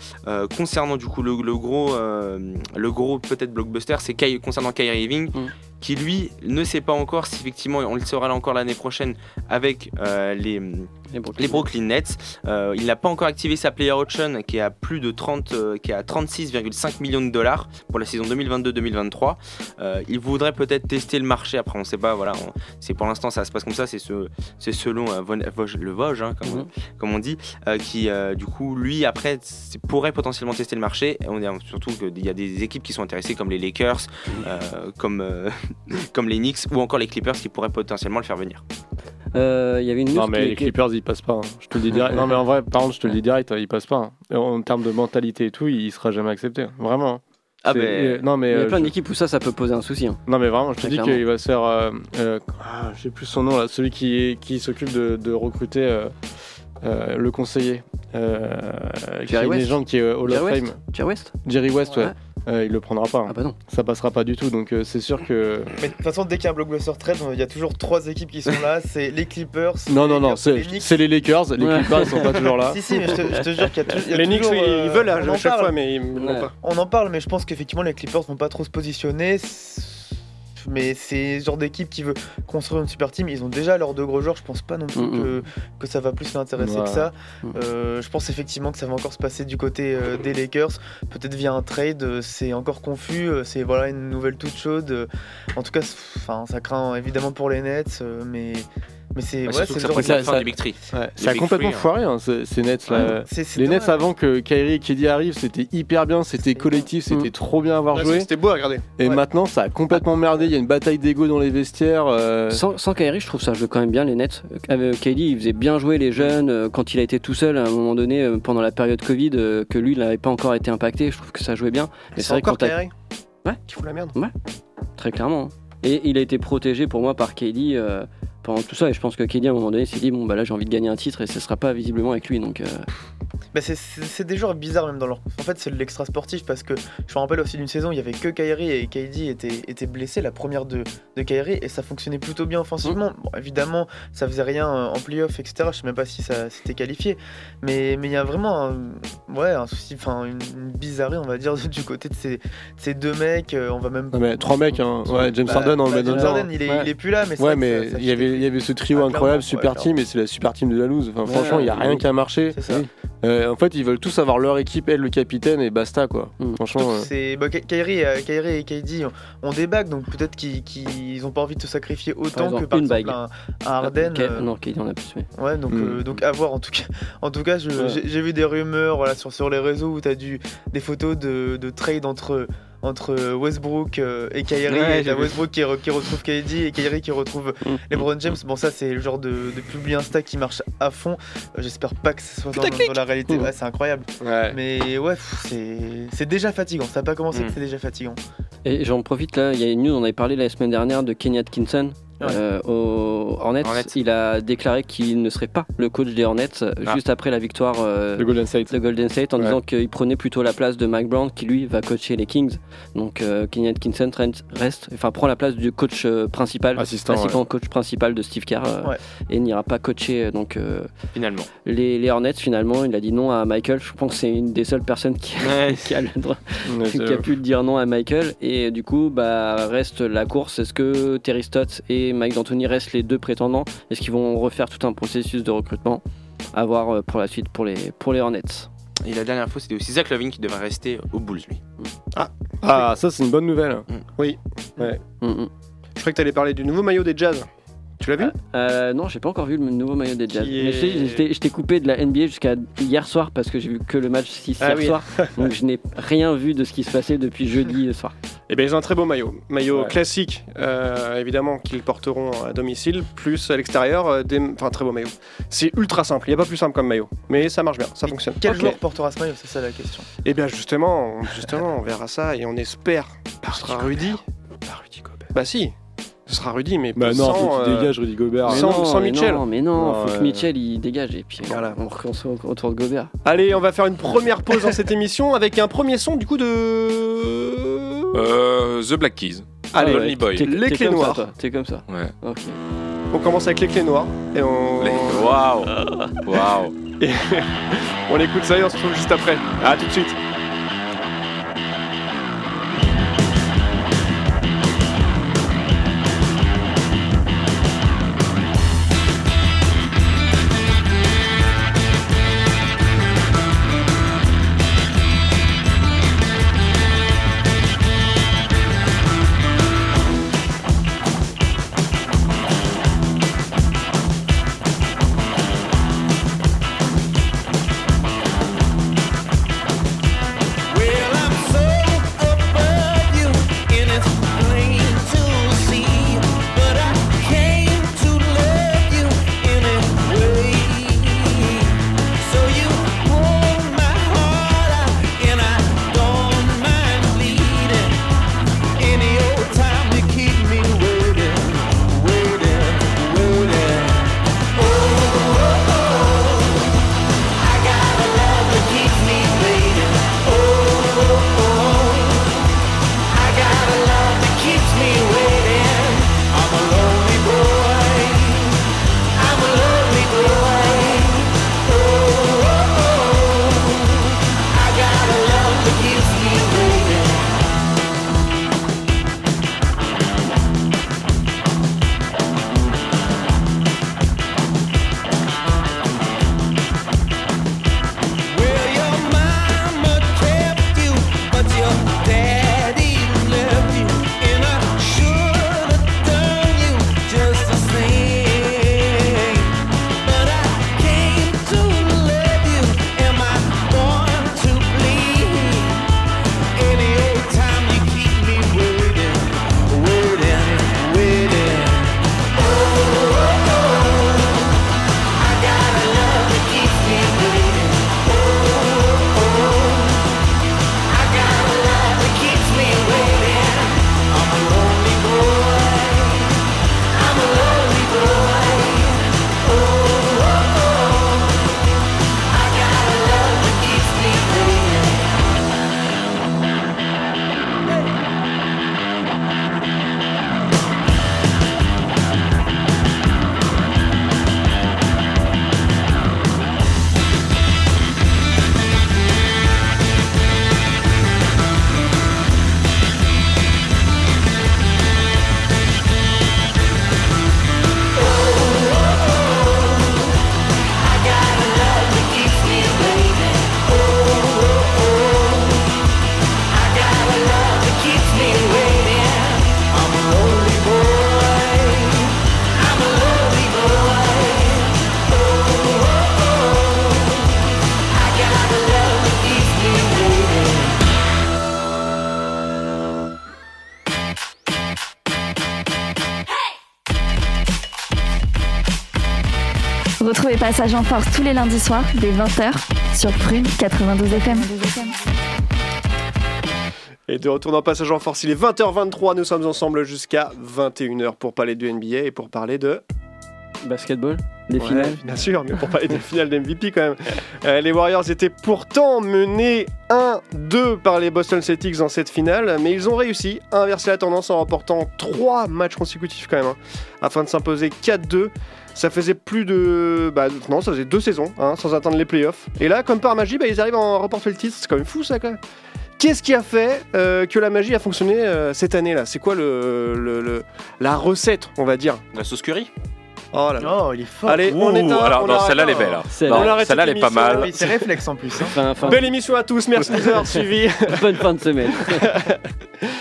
Speaker 3: concernant du coup le, le gros, le gros peut-être blockbuster, c'est Ky- concernant Kyrie Irving,
Speaker 4: Mm.
Speaker 3: qui lui ne sait pas encore si effectivement on le saura là encore l'année prochaine avec euh, les,
Speaker 4: Les Brooklyn,
Speaker 3: les Brooklyn Nets. Euh, il n'a pas encore activé sa player option qui est à plus de 30, euh, qui est à 36,5 millions de dollars pour la saison 2022-2023. Euh, il voudrait peut-être tester le marché. Après, on ne sait pas. Voilà, on- c'est pour l'instant ça se passe comme ça. C'est ce, c'est selon Von- Vosges- le Vosges, hein, comme,
Speaker 4: Mhm.
Speaker 3: comme on dit, qui du coup lui après pourrait potentiellement tester le marché. Et on est surtout qu'il y a des équipes qui sont intéressées comme les Lakers, comme comme les Knicks ou encore les Clippers qui pourraient potentiellement le faire venir.
Speaker 4: Euh, Il y avait une news
Speaker 6: Non, mais
Speaker 4: qui-
Speaker 6: les
Speaker 4: qui-
Speaker 6: Clippers, ils passent pas. hein. Je te le dis direct. Non, mais en vrai, par contre, je te le dis direct, hein, ils passent pas. hein. En termes de mentalité et tout, il sera jamais accepté. Vraiment. hein.
Speaker 3: Ah
Speaker 6: C'est-
Speaker 3: ben,
Speaker 6: euh, non, mais
Speaker 4: Il y a
Speaker 6: euh,
Speaker 4: plein
Speaker 6: je-
Speaker 4: d'équipes où ça, ça peut poser un souci. hein.
Speaker 6: Non mais vraiment, je te
Speaker 4: Très
Speaker 6: dis
Speaker 4: clairement.
Speaker 6: qu'il va se faire, euh, euh, ah, je sais plus son nom là, celui qui, qui s'occupe de, de recruter euh, euh, le conseiller, euh, qui est
Speaker 4: Jerry
Speaker 6: une
Speaker 4: West
Speaker 6: légende qui est Hall of
Speaker 4: Jerry
Speaker 6: Fame,
Speaker 4: West Jerry West
Speaker 6: Jerry West, ouais.
Speaker 4: Ouais.
Speaker 6: Euh, il le prendra pas, hein.
Speaker 4: Ah bah non.
Speaker 6: ça passera pas du tout, donc euh, c'est sûr que...
Speaker 5: Mais de toute façon, dès qu'il y a un blockbuster trade, il y a toujours trois équipes qui sont là. C'est les Clippers.
Speaker 6: Non,
Speaker 5: les
Speaker 6: non, non, c'est
Speaker 5: les
Speaker 6: les Lakers, les
Speaker 4: Ouais.
Speaker 6: Clippers ils sont pas toujours là.
Speaker 5: Si, si, mais je te, je te jure qu'il y a, tou- il y a
Speaker 2: Les Knicks,
Speaker 5: toujours,
Speaker 2: oui,
Speaker 5: euh,
Speaker 2: ils veulent
Speaker 5: on
Speaker 2: à
Speaker 5: en
Speaker 2: chaque
Speaker 5: parle.
Speaker 2: fois, mais ils ne l'ont
Speaker 4: Ouais.
Speaker 2: pas.
Speaker 5: On en parle, mais je pense qu'effectivement, les Clippers vont pas trop se positionner. Mais c'est ce genre d'équipe qui veut construire une super team. Ils ont déjà leurs deux gros joueurs. Je pense pas non plus
Speaker 4: Mhm.
Speaker 5: que, que ça va plus l'intéresser
Speaker 6: Ouais.
Speaker 5: que ça. Euh, je pense effectivement que ça va encore se passer du côté euh, des Lakers. Peut-être via un trade. euh, C'est encore confus. C'est voilà une nouvelle toute chaude. En tout cas, enfin, ça craint évidemment pour les Nets. Mais, mais c'est
Speaker 3: Ouais,
Speaker 5: ouais,
Speaker 3: surtout que ça la
Speaker 6: ça-
Speaker 3: fin du Big Tree.
Speaker 6: Ouais,
Speaker 3: Les
Speaker 6: ça a complètement
Speaker 3: hein.
Speaker 6: foiré hein, ces, ces Nets là.
Speaker 5: Ouais, c'est- c'est
Speaker 6: Les Nets
Speaker 5: dommage.
Speaker 6: avant que Kyrie et KD arrivent, c'était hyper bien, c'était collectif, c'était trop bien à avoir
Speaker 2: Ouais,
Speaker 6: joué.
Speaker 2: C'était beau à regarder.
Speaker 6: Et
Speaker 5: Ouais.
Speaker 6: maintenant ça a complètement merdé, il y a une bataille d'ego dans les vestiaires. euh,
Speaker 4: Sans, sans Kyrie, je trouve ça joue quand même bien les Nets. Euh, KD, il faisait bien jouer les jeunes euh, quand il a été tout seul à un moment donné euh, pendant la période Covid, euh, que lui, il n'avait pas encore été impacté. Je trouve que ça jouait bien. Mais
Speaker 2: C'est
Speaker 4: vrai
Speaker 2: encore Kyrie
Speaker 4: Ouais.
Speaker 2: Qui fout la merde.
Speaker 4: Très clairement. hein. Et il a été protégé pour moi par KD euh, pendant tout ça. Et je pense que KD, à un moment donné, s'est dit bon, bah là, j'ai envie de gagner un titre et ce sera pas visiblement avec lui. Donc, euh,
Speaker 5: Bah, c'est- des joueurs bizarres même dans leur. En fait, c'est de l'extra sportif parce que je me rappelle aussi d'une saison, il y avait que Kyrie et KD étaient, étaient blessés, la première de, de Kyrie, et ça fonctionnait plutôt bien offensivement. Bon, évidemment, ça faisait rien euh, en playoff, etc. Je sais même pas si ça s'était qualifié, mais mais il y a vraiment un, ouais, un souci, enfin une, une bizarrerie, on va dire, du côté de ces, de ces deux mecs. euh, On va même.
Speaker 6: Non mais trois mecs, hein. ouais, James
Speaker 5: Bah,
Speaker 6: Harden on le
Speaker 5: bah,
Speaker 6: met
Speaker 5: James. Harden, il est,
Speaker 6: Ouais.
Speaker 5: il est plus là, mais c'est
Speaker 6: Ouais, mais il y avait, il y avait ce trio
Speaker 5: Ah,
Speaker 6: incroyable, super
Speaker 5: ouais,
Speaker 6: team, et c'est la super team de la loose. Enfin, franchement, il n'y a rien qui a marché.
Speaker 5: C'est ça.
Speaker 6: Euh, en fait, ils veulent tous avoir leur équipe, elle, le capitaine, et basta, quoi.
Speaker 4: Mm.
Speaker 6: Franchement, euh,
Speaker 5: C'est bah, euh, Kyrie et KD ont, des bagues, donc peut-être qu'ils qu'ils ont pas envie de se sacrifier autant
Speaker 4: exemple,
Speaker 5: que par
Speaker 4: une
Speaker 5: exemple
Speaker 4: bague.
Speaker 5: un, un.
Speaker 4: K-
Speaker 5: euh,
Speaker 4: Non, KD en a plus. Mais...
Speaker 5: Ouais, donc,
Speaker 6: Mm.
Speaker 5: euh, donc à voir en tout cas. En tout cas, je-
Speaker 6: Ouais.
Speaker 5: j'ai j'ai vu des rumeurs voilà, sur, sur les réseaux où tu as du, des photos de, de trade entre, entre Westbrook euh, et Kyrie.
Speaker 4: Ouais,
Speaker 5: et. Westbrook qui, re- qui retrouve KD et Kyrie qui retrouve
Speaker 4: Mm.
Speaker 5: LeBron James. Bon, ça, c'est le genre de, de publi Insta qui marche à fond. Euh, J'espère pas que ce soit dans, dans la réalité.
Speaker 4: Mm.
Speaker 5: Ouais, c'est incroyable.
Speaker 6: ouais.
Speaker 5: Mais ouais, c'est c'est déjà fatigant. Ça n'a pas commencé
Speaker 3: Mm.
Speaker 5: que c'est déjà fatigant.
Speaker 4: Et j'en profite là, il y a une news, on avait parlé la semaine dernière de Kenny Atkinson.
Speaker 5: Ouais.
Speaker 4: euh, au Hornets,
Speaker 3: Hornets.
Speaker 4: il a déclaré qu'il ne serait pas le coach des Hornets euh,
Speaker 3: Ah.
Speaker 4: juste après la victoire euh,
Speaker 6: Le Golden State.
Speaker 4: de Golden State en
Speaker 6: Ouais.
Speaker 4: disant qu'il prenait plutôt la place de Mike Brown qui lui va coacher les Kings. Donc euh, Kenny Atkinson reste- reste, enfin prend la place du coach euh, principal,
Speaker 6: Assistant. ouais.
Speaker 4: assistant coach principal de Steve Kerr euh,
Speaker 5: Ouais.
Speaker 4: et n'ira pas coacher donc euh,
Speaker 3: Finalement.
Speaker 4: les, les Hornets finalement. Il a dit non à Michael. Je pense que c'est une des seules personnes qui,
Speaker 3: Ouais.
Speaker 4: qui a le droit
Speaker 6: Ouais,
Speaker 4: qui
Speaker 6: c'est-
Speaker 4: a pu dire non à Michael et du coup bah reste la course est-ce que Terry Stotts et Mike D'Antoni restent les deux prétendants est-ce qu'ils vont refaire tout un processus de recrutement à voir euh, pour la suite pour les pour les Hornets?
Speaker 3: Et la dernière fois, c'était aussi Zach Lavine qui devrait rester aux Bulls, lui.
Speaker 6: Ah, ça, c'est une bonne nouvelle.
Speaker 4: Mm, mm.
Speaker 2: Je croyais que t'allais parler du nouveau maillot des Jazz. Tu l'as vu
Speaker 4: Euh, non j'ai pas encore vu le nouveau maillot des Jazz Mais je
Speaker 2: est-
Speaker 4: je t'ai- coupé de la NBA jusqu'à hier soir parce que j'ai vu que le match 6
Speaker 2: Ah
Speaker 4: hier
Speaker 2: oui.
Speaker 4: soir donc je n'ai rien vu de ce qui se passait depuis jeudi soir
Speaker 2: Eh bien, ils ont un très beau maillot. Maillot
Speaker 6: Ouais.
Speaker 2: classique, euh, évidemment, qu'ils porteront à domicile, plus à l'extérieur, euh, des... enfin, très beau maillot. C'est ultra simple, il n'y a pas plus simple comme maillot. Mais ça marche bien, ça fonctionne.
Speaker 5: Quel
Speaker 2: Ok.
Speaker 5: joueur portera ce maillot? C'est ça la question.
Speaker 2: Eh bien, justement, on- justement, on verra ça et on espère que ce sera Rudy.
Speaker 3: Pas Rudy Gobert.
Speaker 2: Bah si, ce sera Rudy, mais
Speaker 6: Bah non,
Speaker 2: sans,
Speaker 6: faut qu'il
Speaker 2: euh,
Speaker 6: dégage Rudy Gobert.
Speaker 4: mais
Speaker 2: sans-
Speaker 4: non,
Speaker 2: sans
Speaker 4: mais
Speaker 2: Mitchell.
Speaker 4: non, mais non,
Speaker 6: Non,
Speaker 4: faut que Mitchell il dégage et puis
Speaker 2: Voilà.
Speaker 4: on recommence au- autour de Gobert
Speaker 2: Allez, on va faire une première pause dans cette émission avec un premier son du coup de.
Speaker 7: Euh, The Black Keys.
Speaker 2: Allez,
Speaker 7: Lonely Boy.
Speaker 4: T'es-
Speaker 2: Les clés noires.
Speaker 4: T'es comme ça.
Speaker 7: Ouais.
Speaker 2: On commence avec les clés noires et on,
Speaker 7: Waouh Waouh
Speaker 2: on écoute ça et on se retrouve juste après. À tout de suite.
Speaker 1: Passage en Force tous les lundis soirs dès 20h sur Prune 92 FM.
Speaker 2: Et de retour dans Passage en Force, il est 20h23, nous sommes ensemble jusqu'à 21h pour parler de NBA et pour parler de...
Speaker 4: Basketball, des
Speaker 2: Ouais,
Speaker 4: finales.
Speaker 2: Bien sûr, mais pour parler des finales d'MVP quand même. Euh, les Warriors étaient pourtant menés 1-2 par les Boston Celtics dans cette finale, mais ils ont réussi à inverser la tendance en remportant 3 matchs consécutifs quand même, hein, afin de s'imposer 4-2. Ça faisait plus de... Bah non, ça faisait deux saisons hein, sans atteindre les playoffs. Et là, comme par magie, bah, ils arrivent à en remporter le titre. C'est quand même fou ça quand même. Qu'est-ce qui a fait euh, que la magie a fonctionné euh, cette année-là? C'est quoi le, le- le- la recette, on va dire?
Speaker 3: La sauce curry?
Speaker 2: Oh là là.
Speaker 5: Oh, il est fort.
Speaker 2: Allez, on
Speaker 7: Ouh,
Speaker 2: éteint.
Speaker 7: alors
Speaker 2: on
Speaker 7: non, celle-là elle est
Speaker 2: là.
Speaker 7: belle. hein.
Speaker 2: On
Speaker 7: Celle-là elle
Speaker 2: cette
Speaker 7: est pas mal.
Speaker 5: Oui, c'est réflexe en plus. hein.
Speaker 4: fin, fin-
Speaker 2: Belle émission à tous, merci de nous avoir suivis.
Speaker 4: bonne fin de semaine.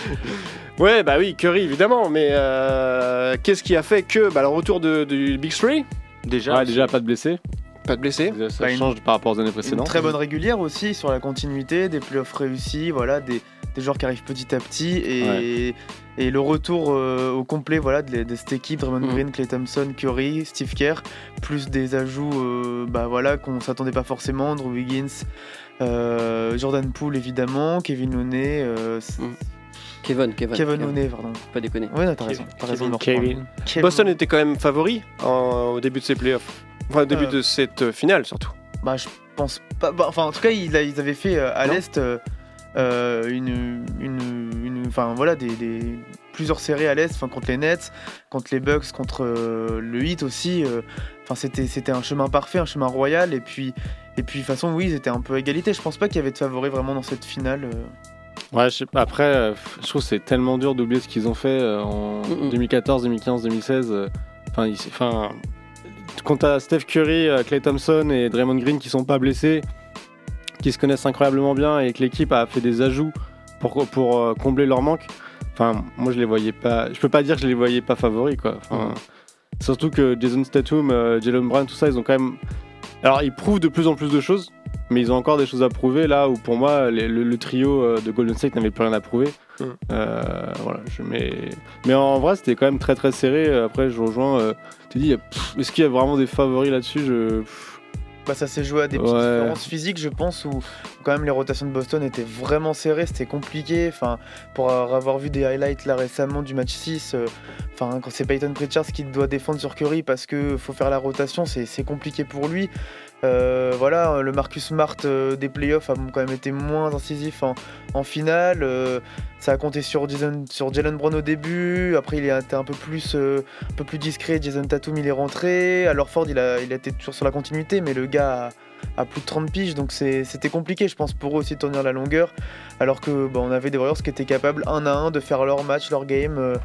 Speaker 2: Ouais, bah oui, Curry évidemment, mais euh, qu'est-ce qui a fait que bah, le retour de, du Big Three?
Speaker 3: Déjà.
Speaker 6: Ouais, déjà pas de blessés.
Speaker 2: Pas de blessés.
Speaker 6: Ça
Speaker 5: Bah, une-
Speaker 6: change par rapport aux années
Speaker 5: Une
Speaker 6: précédentes.
Speaker 5: très bonne régulière aussi sur la continuité, des playoffs réussis, voilà, des, des joueurs qui arrivent petit à petit et, et le retour euh, au complet voilà, de, de cette équipe, Draymond
Speaker 4: Mhm.
Speaker 5: Green, Clay Thompson, Curry, Steve Kerr, plus des ajouts euh, bah, voilà, qu'on s'attendait pas forcément, Drew Wiggins, euh, Jordan Poole évidemment, Kevin Looney, euh,
Speaker 4: Mhm. Kevin, Kevin.
Speaker 5: Kevin Looney, pardon.
Speaker 4: Pas déconner.
Speaker 5: Non, t'as raison, t'as raison de me reprendre.
Speaker 6: Kevin.
Speaker 5: Kevin.
Speaker 2: Boston était quand même favori en- au début de ces playoffs. Enfin, au début
Speaker 5: Euh.
Speaker 2: de cette finale surtout.
Speaker 5: Bah, je pense pas. bah, enfin, en tout cas, ils, ils avaient fait à l'Est euh, une- Enfin, voilà, des, des- plusieurs séries à l'Est, enfin, contre les Nets, contre les Bucks, contre euh, le Heat aussi. euh, Enfin, c'était, c'était un chemin parfait, un chemin royal. Et puis, et puis, de toute façon, oui, ils étaient un peu à égalité. Je pense pas qu'il y avait de favoris vraiment dans cette finale. euh.
Speaker 6: Ouais, je sais pas. Après, euh, je trouve que c'est tellement dur d'oublier ce qu'ils ont fait euh, en
Speaker 4: Mhm.
Speaker 6: 2014, 2015, 2016. euh, Enfin, ils- enfin, quand t'as Steph Curry, euh, Clay Thompson et Draymond Green qui sont pas blessés, qui se connaissent incroyablement bien et que l'équipe a fait des ajouts pour, pour euh, combler leur manque. Enfin, moi je les voyais pas. Je peux pas dire que je les voyais pas favoris quoi. Enfin. Surtout que Jason Statham, euh, Jalen Brown, tout ça, ils ont quand même. Alors, ils prouvent de plus en plus de choses, mais ils ont encore des choses à prouver là où pour moi les- le, le trio euh, de Golden State n'avait plus rien à prouver.
Speaker 2: Mm.
Speaker 6: Euh, voilà, je mais mais en vrai c'était quand même très très serré. Après je rejoins. euh, tu dis pff, est-ce qu'il y a vraiment des favoris là-dessus? Je pff,
Speaker 5: Bah, ça s'est joué à des petites
Speaker 6: Ouais.
Speaker 5: différences physiques, je pense, où quand même les rotations de Boston étaient vraiment serrées, c'était compliqué. Enfin, pour avoir vu des highlights là récemment du match 6, euh, enfin, quand c'est Peyton Pritchard qui doit défendre sur Curry parce que faut faire la rotation, c'est c'est compliqué pour lui. Euh, voilà, le Marcus Smart euh, des playoffs a quand même été moins incisif en, finale. euh, ça a compté sur Jason, Jalen Brown au début. Après, il été un peu plus, euh, un peu plus discret. Jason Tatum, il est rentré. Alors Ford, il a, il a été toujours sur la continuité, mais le gars a plus de 30 piges, donc c'était compliqué, je pense, pour eux aussi de tenir la longueur. Alors que bah, on avait des Warriors qui étaient capables un à un de faire leur match, leur game. Euh,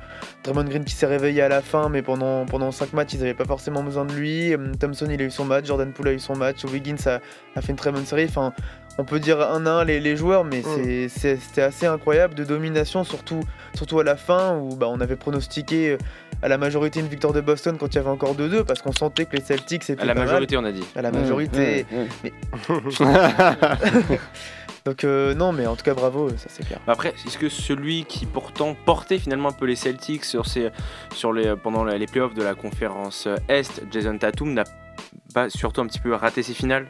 Speaker 5: Draymond Green qui s'est réveillé à la fin, mais pendant, pendant 5 matchs, ils n'avaient pas forcément besoin de lui. Euh, Thompson, il a eu son match. Jordan Poole a eu son match. Wiggins a, a fait une très bonne série. Enfin, on peut dire un à un les, les joueurs, mais c'est- c'est- c'était assez incroyable de domination, surtout, surtout à la fin où bah, on avait pronostiqué euh, à la majorité une victoire de Boston quand il y avait encore 2-2 parce qu'on sentait que les Celtics étaient
Speaker 3: À la
Speaker 5: pas mal.
Speaker 3: majorité, on a dit.
Speaker 5: À la majorité.
Speaker 4: Ouais, ouais.
Speaker 5: Donc euh, non, mais en tout cas bravo, ça c'est clair.
Speaker 3: Après, est-ce que celui qui pourtant portait finalement un peu les Celtics sur ces, sur les, pendant les playoffs de la conférence Est, Jason Tatum n'a pas surtout un petit peu raté ses finales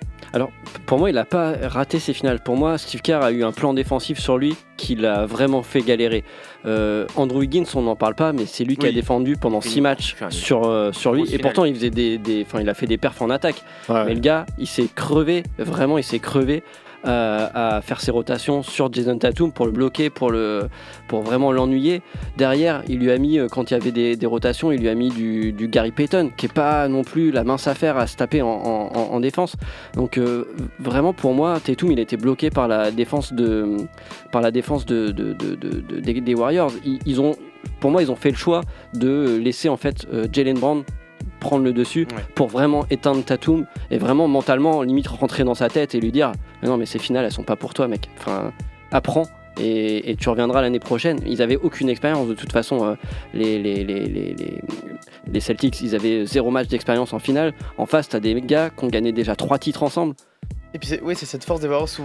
Speaker 4: Pour moi, il n'a pas raté ses finales. Pour moi, Steve Kerr a eu un plan défensif sur lui qui l'a vraiment fait galérer. Euh, Andrew Higgins, on n'en parle pas, mais c'est lui qui a défendu pendant
Speaker 3: Il-
Speaker 4: 6 matchs sur, euh, sur lui. Et pourtant, il, faisait des, des- enfin, il a fait des perfs en attaque.
Speaker 6: ouais.
Speaker 4: Mais le gars, il s'est crevé, vraiment, il s'est crevé euh, à faire ses rotations sur Jason Tatum pour le bloquer, pour, le, pour vraiment l'ennuyer. Derrière, il lui a mis, euh, quand il y avait des, rotations, il lui a mis du, Gary Payton, qui est pas non plus la mince affaire à se taper en, en- en- en défense. Donc euh, vraiment, pour moi, Tatum, il était bloqué par la défense de, par la défense de, de- de- de- de- des, Warriors. Ils, ont, pour moi, ils ont fait le choix de laisser en fait Jalen Brown prendre le dessus
Speaker 3: Ouais.
Speaker 4: pour vraiment éteindre Tatum et vraiment mentalement limite rentrer dans sa tête et lui dire Mais non mais ces finales elles sont pas pour toi mec. Enfin apprends et, et tu reviendras l'année prochaine. Ils avaient aucune expérience de toute façon euh, les, les, les, les, les- les Celtics ils avaient zéro match d'expérience en finale. En face t'as des gars qui ont gagné déjà trois titres ensemble
Speaker 5: Et puis oui, c'est cette force des Warriors où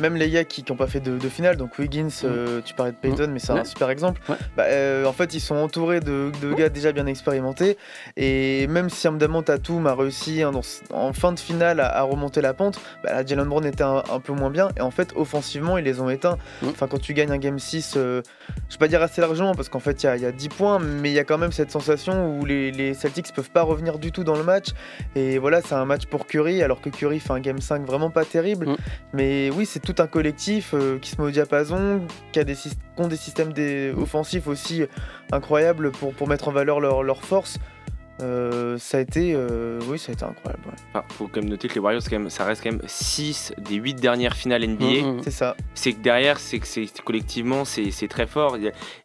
Speaker 5: même les gars qui n'ont pas fait de, de finale, donc Wiggins, euh, tu parlais de Payton, mais c'est
Speaker 4: Ouais.
Speaker 5: un super exemple.
Speaker 4: Ouais.
Speaker 5: Bah, euh, en fait, ils sont entourés de, de gars déjà bien expérimentés. Et même si Amdamon Tatum a réussi hein, dans- en fin de finale à, à remonter la pente, bah, Jalen Brown était un, un peu moins bien. Et en fait, offensivement, ils les ont éteints.
Speaker 4: Mm.
Speaker 5: Enfin, quand tu gagnes un game 6, euh, je vais pas dire assez largement parce qu'en fait, il y, a- il y a 10 points, mais il y a quand même cette sensation où les, les Celtics peuvent pas revenir du tout dans le match. Et voilà, c'est un match pour Curry, alors que Curry fait un game 5 vraiment pas terrible.
Speaker 4: Mm.
Speaker 5: Mais oui, c'est tout un collectif euh, qui se met au diapason, qui a des, qui ont des systèmes des- offensifs aussi incroyables pour, pour mettre en valeur leur, leur force. Euh, ça a été, euh, oui, ça a été incroyable. ouais.
Speaker 3: Enfin, faut quand même noter que les Warriors, quand même, ça reste quand même 6 des 8 dernières finales NBA.
Speaker 4: Mhm.
Speaker 5: C'est ça.
Speaker 3: C'est que derrière, c'est que c'est collectivement, c'est très fort.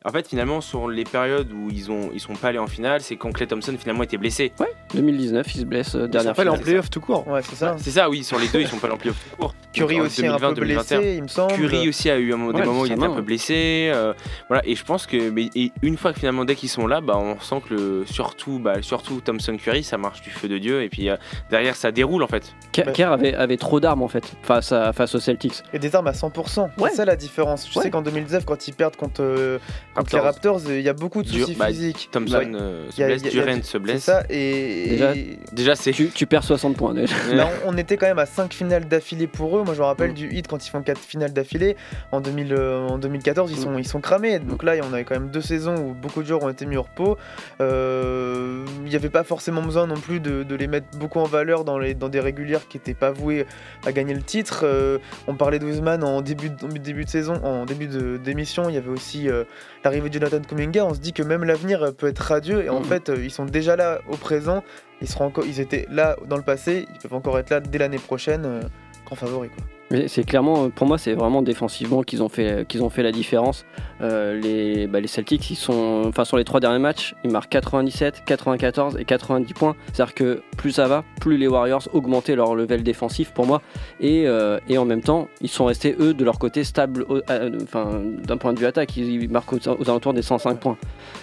Speaker 3: En fait, finalement, sur les périodes où ils ont ils sont pas allés en finale, c'est quand Clay Thompson finalement était blessé.
Speaker 4: 2019, il se blesse euh,
Speaker 2: Ils sont
Speaker 4: dernière
Speaker 2: pas allés en playoff tout court.
Speaker 5: Ouais, c'est ça.
Speaker 3: C'est ça, oui. Sur les deux, ils sont pas allés en playoff tout court.
Speaker 5: Curry aussi un peu
Speaker 3: 2020-2021.
Speaker 5: blessé, il me semble.
Speaker 3: Curry aussi a eu un, des
Speaker 4: Ouais,
Speaker 3: moments où il était un peu
Speaker 4: ouais.
Speaker 3: blessé. euh, voilà, et je pense que mais, et une fois que finalement dès qu'ils sont là, bah, on sent que le, surtout, bah, surtout Thompson Curry, ça marche du feu de Dieu. Et puis euh, derrière, ça déroule en fait.
Speaker 4: Kerr Kerr avait, avait trop d'armes en fait face, à, face aux Celtics.
Speaker 5: Et des armes à 100%.
Speaker 4: Ouais.
Speaker 5: C'est ça la différence. Je
Speaker 4: Ouais.
Speaker 5: sais qu'en 2019, quand ils perdent contre, euh, contre les
Speaker 3: Raptors.
Speaker 5: Raptors, il y a beaucoup de
Speaker 3: Dur-
Speaker 5: soucis
Speaker 3: bah,
Speaker 5: physiques.
Speaker 3: Thompson
Speaker 5: Ouais.
Speaker 3: euh, se blesse, Durant se
Speaker 5: C'est
Speaker 3: blesse.
Speaker 5: ça. Et,
Speaker 4: Déjà,
Speaker 5: et-
Speaker 3: Déjà, c'est.
Speaker 4: Tu, tu perds 60 points déjà.
Speaker 5: Là, on, on était quand même à 5 finales d'affilée pour eux. Moi, je me rappelle
Speaker 4: Mm.
Speaker 5: du hit quand ils font 4 finales d'affilée. En, 2000, euh, en 2014, ils sont, ils sont cramés. Donc là, on avait quand même deux saisons où beaucoup de joueurs ont été mis au repos. Euh, n'y avait pas forcément besoin non plus de, de les mettre beaucoup en valeur dans, les, dans des régulières qui n'étaient pas vouées à gagner le titre. Euh, on parlait de Wiseman en début, de- en début de saison, en début d'émission. Il y avait aussi euh, l'arrivée de Jonathan Kuminga. On se dit que même l'avenir peut être radieux. Et en
Speaker 4: Mm.
Speaker 5: fait, euh, ils sont déjà là au présent. Ils, seront encore, ils étaient là dans le passé. Ils peuvent encore être là dès l'année prochaine. grand favori. Quoi.
Speaker 4: Mais c'est clairement, pour moi, c'est vraiment défensivement qu'ils ont fait, ont fait la différence. Euh, les, bah, les Celtics, ils sont, enfin sur les trois derniers matchs, ils marquent 97, 94 et 90 points. C'est-à-dire que plus ça va, plus les Warriors augmentaient leur level défensif pour moi. Et, euh, et en même temps, ils sont restés eux de leur côté stables, d'un point de vue attaque, ils, ils marquent aux, aux alentours des 105 points.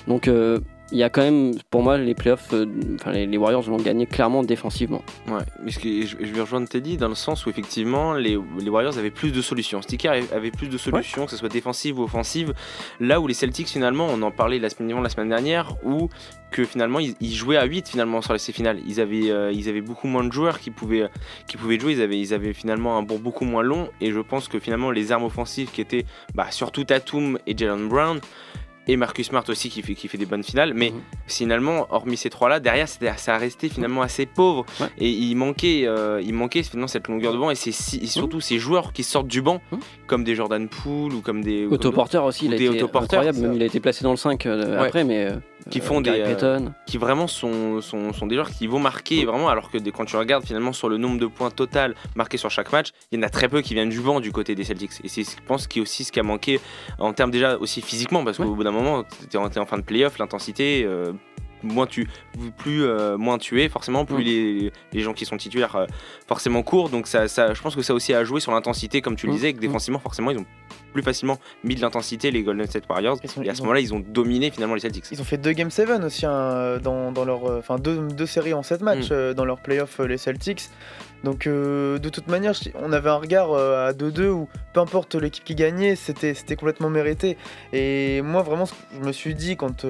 Speaker 4: Donc euh, il y a quand même, pour moi, les playoffs, euh, enfin les, les Warriors l'ont gagné clairement défensivement.
Speaker 3: Ouais, mais ce que- je, je vais rejoindre Teddy dans le sens où effectivement les, les Warriors avaient plus de solutions. Sticker avait plus de solutions, que ce soit défensive ou offensive. Là où les Celtics finalement, on en parlait la semaine, la semaine dernière, où que finalement ils, ils jouaient à 8 finalement sur les ces finales. Ils avaient, euh, ils avaient beaucoup moins de joueurs qui pouvaient, qui pouvaient jouer. Ils avaient, ils avaient finalement un bon beaucoup moins long. Et je pense que finalement les armes offensives qui étaient bah, surtout Tatum et Jalen Brown. Et Marcus Smart aussi qui fait, qui fait des bonnes finales. Mais
Speaker 4: Mhm.
Speaker 3: finalement, hormis ces trois-là, derrière, ça a resté finalement assez pauvre.
Speaker 4: Ouais.
Speaker 3: Et il manquait, euh, il manquait finalement cette longueur de banc et, c'est si- et surtout ces joueurs qui sortent du banc,
Speaker 4: Mhm.
Speaker 3: comme des Jordan Poole ou comme des.
Speaker 4: Porter aussi, il a été
Speaker 3: autoporteurs,
Speaker 4: incroyable,
Speaker 5: ça.
Speaker 4: même il a été placé dans le 5 euh,
Speaker 3: Ouais.
Speaker 4: après, mais euh,
Speaker 3: Qui font
Speaker 4: Gary
Speaker 3: des, euh, qui vraiment sont, sont, sont des joueurs qui vont marquer vraiment, alors que des- quand tu regardes finalement sur le nombre de points total marqués sur chaque match, il y en a très peu qui viennent du banc du côté des Celtics. Et c'est, je pense, qui est aussi ce qui a manqué en termes déjà aussi physiquement, parce qu'au
Speaker 4: Ouais.
Speaker 3: bout d'un moment, tu es en, t'es en fin de playoff, l'intensité. euh, moins tu plus euh, moins tu es forcément plus
Speaker 4: Mm.
Speaker 3: les, les gens qui sont titulaires euh, forcément courent donc ça, ça je pense que ça aussi a joué sur l'intensité comme tu le
Speaker 4: Mm.
Speaker 3: disais que défensivement forcément ils ont plus facilement mis de l'intensité les Golden State Warriors
Speaker 5: sont-
Speaker 3: et à ce moment-là ils ont dominé finalement les Celtics
Speaker 5: Ils ont fait deux Game 7 aussi hein, dans, dans leur. euh, Enfin, deux, deux séries en 7 matchs
Speaker 3: Mm.
Speaker 5: euh, dans leur playoff, les Celtics. Donc, euh, de toute manière, on avait un regard euh, à 2-2 où peu importe l'équipe qui gagnait, c'était c'était complètement mérité. Et moi, vraiment, je me suis dit quand,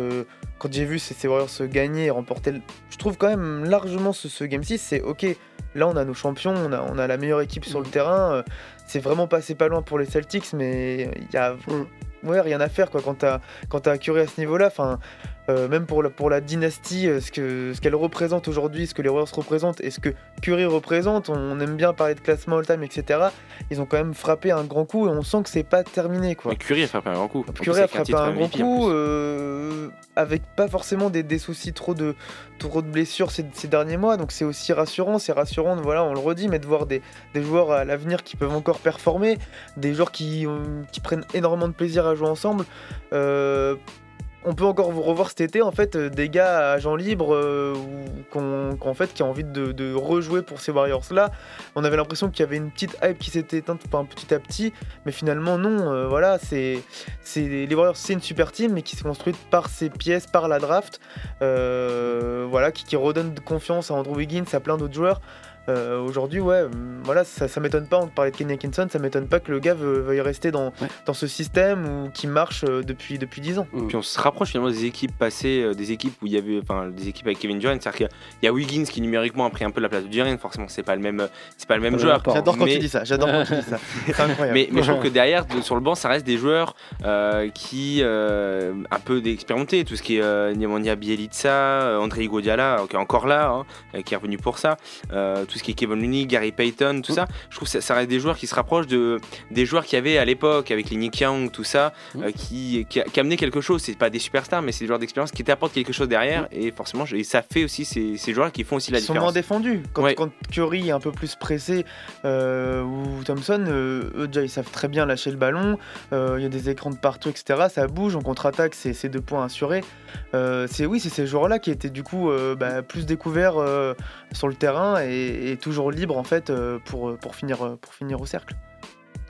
Speaker 5: quand j'ai vu ces, Warriors se gagner et remporter. Je trouve quand même largement ce, ce Game 6, c'est ok, là on a nos champions, on a, on a la meilleure équipe sur le terrain. euh, c'est vraiment passé pas loin pour les Celtics, mais il y a ouais, rien à faire quoi, quand t'as quand Curry à ce niveau-là. Enfin, euh, même pour la, pour la dynastie, euh, ce que ce qu'elle représente aujourd'hui, ce que les Warriors représentent et ce que Curry représente, on aime bien parler de classement all-time, etc. Ils ont quand même frappé un grand coup et on sent que c'est pas terminé quoi.
Speaker 3: Mais Curry a frappé un grand coup.
Speaker 5: Curry a frappé un grand coup, euh, avec pas forcément des, des soucis trop de, trop de blessures ces, ces derniers mois, donc c'est aussi rassurant. C'est rassurant, voilà, on le redit, mais de voir des, des joueurs à l'avenir qui peuvent encore performer, des joueurs qui, qui prennent énormément de plaisir à jouer ensemble. Euh, on peut encore vous revoir cet été en fait euh, des gars à agent libre fait qui ont envie de, rejouer pour ces Warriors là. On avait l'impression qu'il y avait une petite hype qui s'était éteinte petit à petit, mais finalement non. euh, voilà, c'est les Warriors, c'est une super team, mais qui s'est construite par ses pièces, par la draft, euh, voilà, qui, qui redonne confiance à Andrew Wiggins, à plein d'autres joueurs. Euh, Aujourd'hui, ouais, hum, voilà, ça, ça m'étonne pas. On parlait de Kenny Atkinson, ça m'étonne pas que le gars veu- veuille rester dans,
Speaker 4: Ouais.
Speaker 5: dans ce système ou qui marche euh, depuis depuis 10 ans.
Speaker 3: Puis on se rapproche finalement des équipes passées, euh, des équipes où il y avait, enfin, des équipes avec Kevin Durant. C'est-à-dire qu'il y a Wiggins qui numériquement a pris un peu la place de Durant. Forcément, c'est pas le même, c'est pas le même joueur.
Speaker 5: J'adore quand
Speaker 3: Mais-
Speaker 5: tu dis ça. J'adore quand tu dis ça. C'est incroyable.
Speaker 3: Mais, mais je trouve que derrière, de- sur le banc, ça reste des joueurs euh, qui euh, un peu d'expérimentés. Tout ce qui est euh, Bielica, euh, André Iguodala, qui est encore là, hein, qui est revenu pour ça. Euh, tout ce qui est Kevin Looney, Gary Payton, tout ça. Je trouve que ça, ça reste des joueurs qui se rapprochent de des joueurs qu'il y avait à l'époque avec les Nick Young, tout ça, euh, qui, qui, amenaient quelque chose. C'est pas des superstars, mais c'est des joueurs d'expérience qui t'apportent quelque chose derrière. Et forcément, je- et ça fait aussi ces, ces joueurs qui font aussi la
Speaker 5: Ils sont moins
Speaker 3: différence.
Speaker 5: défendus. Quand,
Speaker 3: Ouais.
Speaker 5: quand Curry est un peu plus pressé euh, ou Thompson, euh, eux déjà ils savent très bien lâcher le ballon. Il y a des écrans de partout, etc. Ça bouge, on contre-attaque, c'est c'est deux points assurés. C'est oui, c'est ces joueurs-là qui étaient du coup bah, plus découverts sur le terrain et, toujours libres en fait euh, pour, pour, finir, euh, pour finir au cercle.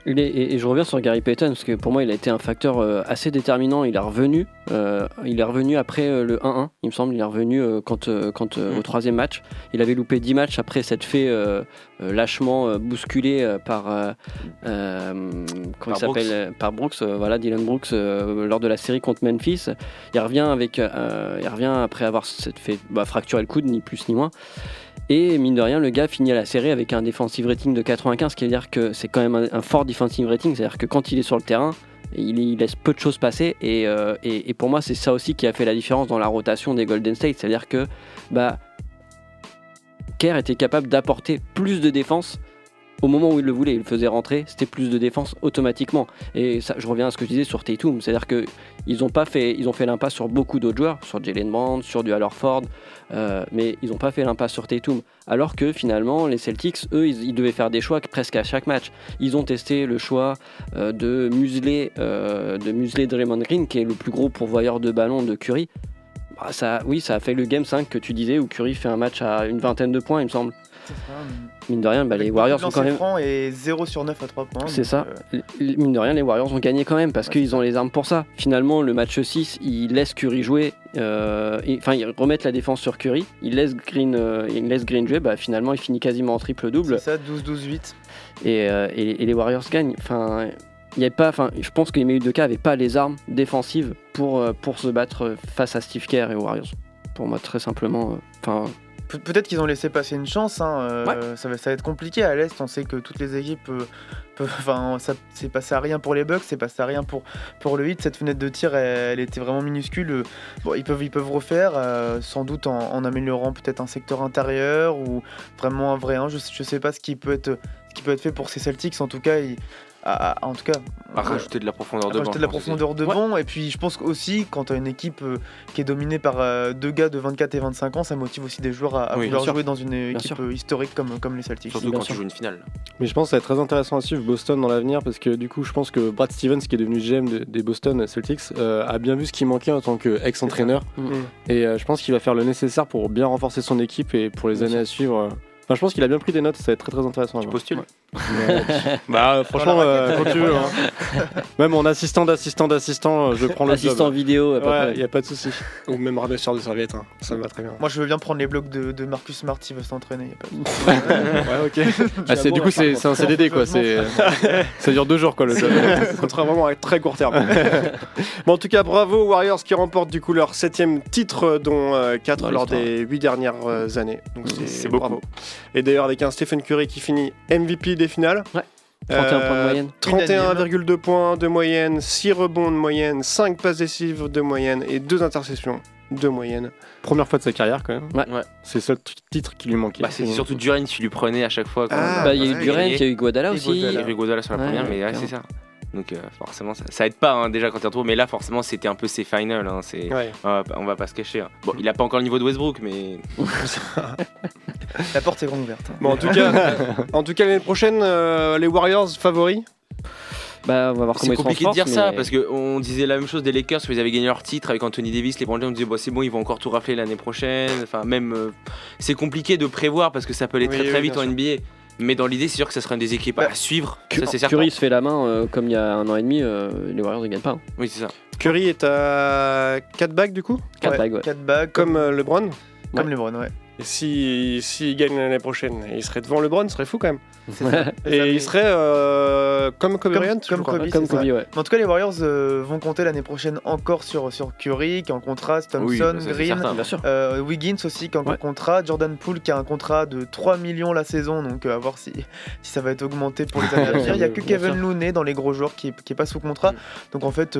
Speaker 4: Et, et je reviens sur Gary Payton parce que pour moi il a été un facteur euh, assez déterminant. Il est revenu, euh, il est revenu après euh, le 1-1, il me semble. Il est revenu euh, quand, euh, quand euh,
Speaker 3: Mm.
Speaker 4: au troisième match. Il avait loupé 10 matchs après s'être fait euh, euh, lâchement euh, bousculé euh, par euh, euh, comment
Speaker 3: Par
Speaker 4: il s'appelle euh, par Brooks. euh, voilà Dylan Brooks euh, lors de la série contre Memphis. Il revient avec, euh, il revient après avoir s'être fait bah, fracturer le coude ni plus ni moins. Et mine de rien, le gars finit la série avec un defensive rating de 95, ce qui veut dire que c'est quand même un, fort defensive rating, c'est-à-dire que quand il est sur le terrain, il, laisse peu de choses passer. Et, euh, et pour moi, c'est ça aussi qui a fait la différence dans la rotation des Golden State, c'est-à-dire que bah, Kerr était capable d'apporter plus de défense. Au moment où il le voulait, il le faisait rentrer, c'était plus de défense automatiquement. Et ça, je reviens à ce que je disais sur Tatum, c'est-à-dire que ils ont pas fait, ils ont fait l'impasse sur beaucoup d'autres joueurs, sur Jalen Brown, sur du Horford, euh, mais ils n'ont pas fait l'impasse sur Tatum. Alors que finalement, les Celtics, eux, ils, devaient faire des choix presque à chaque match. Ils ont testé le choix euh, de museler, euh, de museler Draymond Green, qui est le plus gros pourvoyeur de ballons de Curry. Bah, ça, oui, ça a fait le game 5 que tu disais, où Curry fait un match à une vingtaine de points, il me semble. Mine de rien, bah, les Warriors sont quand même.
Speaker 5: et 0 sur 9 à 3 points.
Speaker 4: C'est ça.
Speaker 5: euh,
Speaker 4: Mine de rien, les Warriors ont gagné quand même parce
Speaker 5: Ouais,
Speaker 4: qu'ils ont les armes pour ça. Finalement, le match 6, ils laissent Curry jouer. euh, Enfin, ils remettent la défense sur Curry. Ils laissent Green, euh, ils laissent Green jouer. Bah, finalement, il finit quasiment en triple-double.
Speaker 5: c'est ça, 12-12-8.
Speaker 4: Et, et- et les Warriors gagnent. Enfin, il y a pas, enfin, je pense que les Milwaukee n'avaient pas les armes défensives pour, pour se battre face à Steve Kerr et aux Warriors. Pour moi, très simplement. Enfin,
Speaker 5: Pe- Peut-être qu'ils ont laissé passer une chance. hein, euh,
Speaker 4: Ouais.
Speaker 5: ça, va, ça va être compliqué à l'Est. On sait que toutes les équipes euh, peuvent. Enfin, ça c'est passé à rien pour les Bucks, c'est passé à rien pour, pour le Heat. Cette fenêtre de tir, elle, elle était vraiment minuscule. Euh, Bon, ils peuvent, ils peuvent refaire, euh, sans doute en, en améliorant peut-être un secteur intérieur ou vraiment un vrai 1. Je, je sais pas ce qui peut être, ce qui peut être fait pour ces Celtics. En tout cas, ils- à- à- en tout cas,
Speaker 3: À rajouter de la profondeur de banc.
Speaker 5: rajouter de la profondeur de banc. Et puis, je pense aussi, quand tu as une équipe euh, qui est dominée par euh, deux gars de 24 et 25 ans, ça motive aussi des joueurs à, à
Speaker 3: Oui,
Speaker 5: vouloir jouer dans une équipe euh, historique comme, comme les Celtics.
Speaker 3: Surtout
Speaker 4: Bien
Speaker 3: quand
Speaker 4: sûr.
Speaker 3: tu joues une finale.
Speaker 6: Mais je pense que ça va être très intéressant à suivre Boston dans l'avenir parce que du coup, je pense que Brad Stevens, qui est devenu GM de- des Boston Celtics, euh, a bien vu ce qui manquait en tant qu'ex-entraîneur.
Speaker 4: Mm.
Speaker 6: Et euh, je pense qu'il va faire le nécessaire pour bien renforcer son équipe et pour les
Speaker 4: Bien
Speaker 6: années à suivre. Enfin, je pense qu'il a bien pris des notes, ça va être très très intéressant. à
Speaker 3: Tu postules?
Speaker 6: Ouais. bah, euh, franchement, euh, quand tu veux. hein. Même en assistant d'assistant d'assistant, euh, je prends le
Speaker 4: assistant
Speaker 6: job.
Speaker 4: vidéo,
Speaker 6: Ouais, il n'y a pas de souci.
Speaker 2: Ou même ramasseur de serviettes, hein. ça me va très bien.
Speaker 5: Moi, je veux bien prendre les blocs de, de Marcus Smart s'il veut s'entraîner. de-
Speaker 6: ouais, ok. Ah, c'est, du coup, c'est, c'est un CDD quoi. C'est, ça dure deux jours quoi le job.
Speaker 2: Contrairement à très court terme. bon, en tout cas, bravo Warriors qui remportent du coup leur septième titre, dont 4
Speaker 4: Dans
Speaker 2: lors
Speaker 4: l'histoire.
Speaker 2: des 8 dernières euh, années. Donc c'est, bravo. Et d'ailleurs, avec un Stephen Curry qui finit MVP des finales.
Speaker 4: Ouais. 31 points de moyenne.
Speaker 2: 31,2 points de moyenne, 6 rebonds de moyenne, 5 passes décisives de moyenne et 2 interceptions de moyenne.
Speaker 6: Première fois de sa carrière quand même.
Speaker 4: Ouais.
Speaker 3: Ouais.
Speaker 6: C'est le seul titre qui lui manquait.
Speaker 3: Bah, c'est surtout Durant qui lui prenait à chaque fois. quand-
Speaker 2: Ah,
Speaker 4: Bah, il y a eu
Speaker 3: et-
Speaker 4: il y a eu Guadala aussi.
Speaker 3: Il y
Speaker 5: Iguodala.
Speaker 3: avait Godala sur la
Speaker 4: Ouais,
Speaker 3: première, mais c'est ça. Donc euh, forcément, ça, ça aide pas hein, déjà quand tu retrouves. Mais là, forcément, c'était un peu ses finals. hein, c'est,
Speaker 2: Ouais.
Speaker 3: on, va, pas- on va pas se cacher. hein. Bon, il a pas encore le niveau de Westbrook, mais
Speaker 5: La porte est grande ouverte. hein.
Speaker 2: Bon, en tout cas, en tout cas l'année prochaine, euh, les Warriors favoris?
Speaker 4: Bah, on va voir comment
Speaker 3: c'est compliqué de dire ça parce qu'on disait la même chose des Lakers quand ils avaient gagné leur titre avec Anthony Davis. Les Brandons on disait bon, c'est bon, ils vont encore tout rafler l'année prochaine. Enfin, même euh, c'est compliqué de prévoir parce que ça peut aller
Speaker 2: Oui,
Speaker 3: très très vite en NBA. Mais dans l'idée, c'est sûr que ça serait une des équipes
Speaker 5: Bah,
Speaker 3: à suivre. Ça, c'est certain.
Speaker 4: Curry se fait la main euh, comme il y a un an et demi, euh, les Warriors ne gagnent pas. hein.
Speaker 3: Oui, c'est ça.
Speaker 2: Curry est à 4 bagues du coup,
Speaker 4: 4
Speaker 5: Ouais,
Speaker 4: bagues, ouais.
Speaker 5: quatre bagues,
Speaker 2: comme
Speaker 5: comme,
Speaker 2: euh, LeBron.
Speaker 5: comme LeBron, ouais.
Speaker 2: Et si s'il gagne l'année prochaine, il serait devant LeBron, ce serait fou quand même. Et il serait euh, comme Kobe
Speaker 5: Comme-
Speaker 2: Bryant, je
Speaker 5: comme. Kobe.
Speaker 4: Kobe, ouais.
Speaker 5: En tout cas, les Warriors euh, vont compter l'année prochaine encore sur, sur Curry, qui est en contrat, Thompson,
Speaker 3: Oui,
Speaker 5: Green,
Speaker 3: certain.
Speaker 5: Euh, Wiggins aussi, qui est en
Speaker 4: Ouais.
Speaker 5: contrat, Jordan Poole, qui a un contrat de 3 millions la saison, donc à voir si, si ça va être augmenté pour les années à venir. Il n'y a que Kevin. Looney dans les gros joueurs qui n'est pas sous contrat, donc en fait.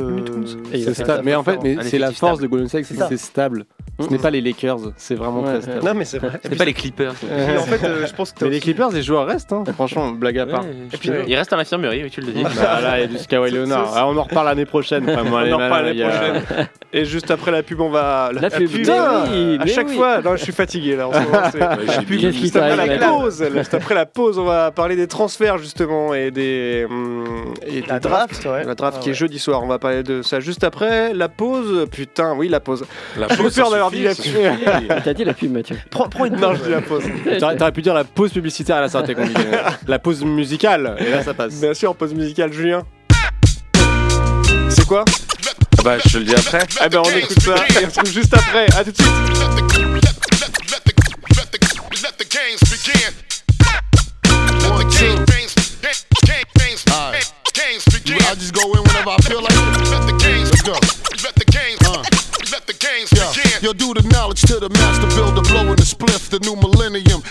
Speaker 6: C'est Mais en fait, mais c'est la force de Golden State, c'est que c'est stable. Ce
Speaker 4: Mm.
Speaker 6: n'est pas les Lakers, c'est vraiment très stable.
Speaker 2: Non, mais c'est vrai.
Speaker 3: C'est pas les Clippers.
Speaker 5: En fait, je pense que t'as
Speaker 6: Mais les Clippers, les joueurs restent, hein. Franchement, blague à part.
Speaker 3: Ouais,
Speaker 2: Et puis,
Speaker 3: il reste à l'infirmerie, oui, tu le dis.
Speaker 6: Bah, là, il y a du Kawhi Leonard. Ah, on en reparle l'année prochaine. Enfin, moi,
Speaker 2: On en reparle l'année prochaine. Et juste après la pub, on va.
Speaker 4: La pub,
Speaker 2: Putain
Speaker 4: mais oui,
Speaker 2: À chaque
Speaker 4: oui.
Speaker 2: fois, non, je suis fatigué là. En ce moment,
Speaker 3: j'ai
Speaker 2: La pub, juste après la pause, juste après la pause, on va parler des transferts justement et des hum, et
Speaker 5: La
Speaker 2: des
Speaker 5: draft, ouais.
Speaker 2: La draft
Speaker 5: Ah
Speaker 2: qui est jeudi soir. On va parler de ça juste après la pause. Putain, oui, la pause.
Speaker 7: La
Speaker 2: J'ai
Speaker 7: pause,
Speaker 2: peur
Speaker 7: ça
Speaker 2: d'avoir dit la pub.
Speaker 4: T'as dit la pub, Mathieu.
Speaker 5: Prends, une
Speaker 2: Non, je dis la pause.
Speaker 6: T'aurais pu dire la pause publicitaire à la sortie compliquée. La pause musicale, et là ça passe.
Speaker 2: Bien sûr, pause musicale, Julien. C'est quoi
Speaker 7: Bah, je te le dis après.
Speaker 2: Eh ben, on écoute ça et on se retrouve juste après. À tout de suite.
Speaker 8: Let the games begin. Let the game- games, games, games, games, games begin.
Speaker 9: I just go in whenever I feel like it.
Speaker 8: Let the games
Speaker 9: Let's go.
Speaker 8: Let the games. Let the games
Speaker 9: Yeah.
Speaker 8: begin.
Speaker 9: Yo, do the knowledge to the master builder, blowing the spliff, the new millennium,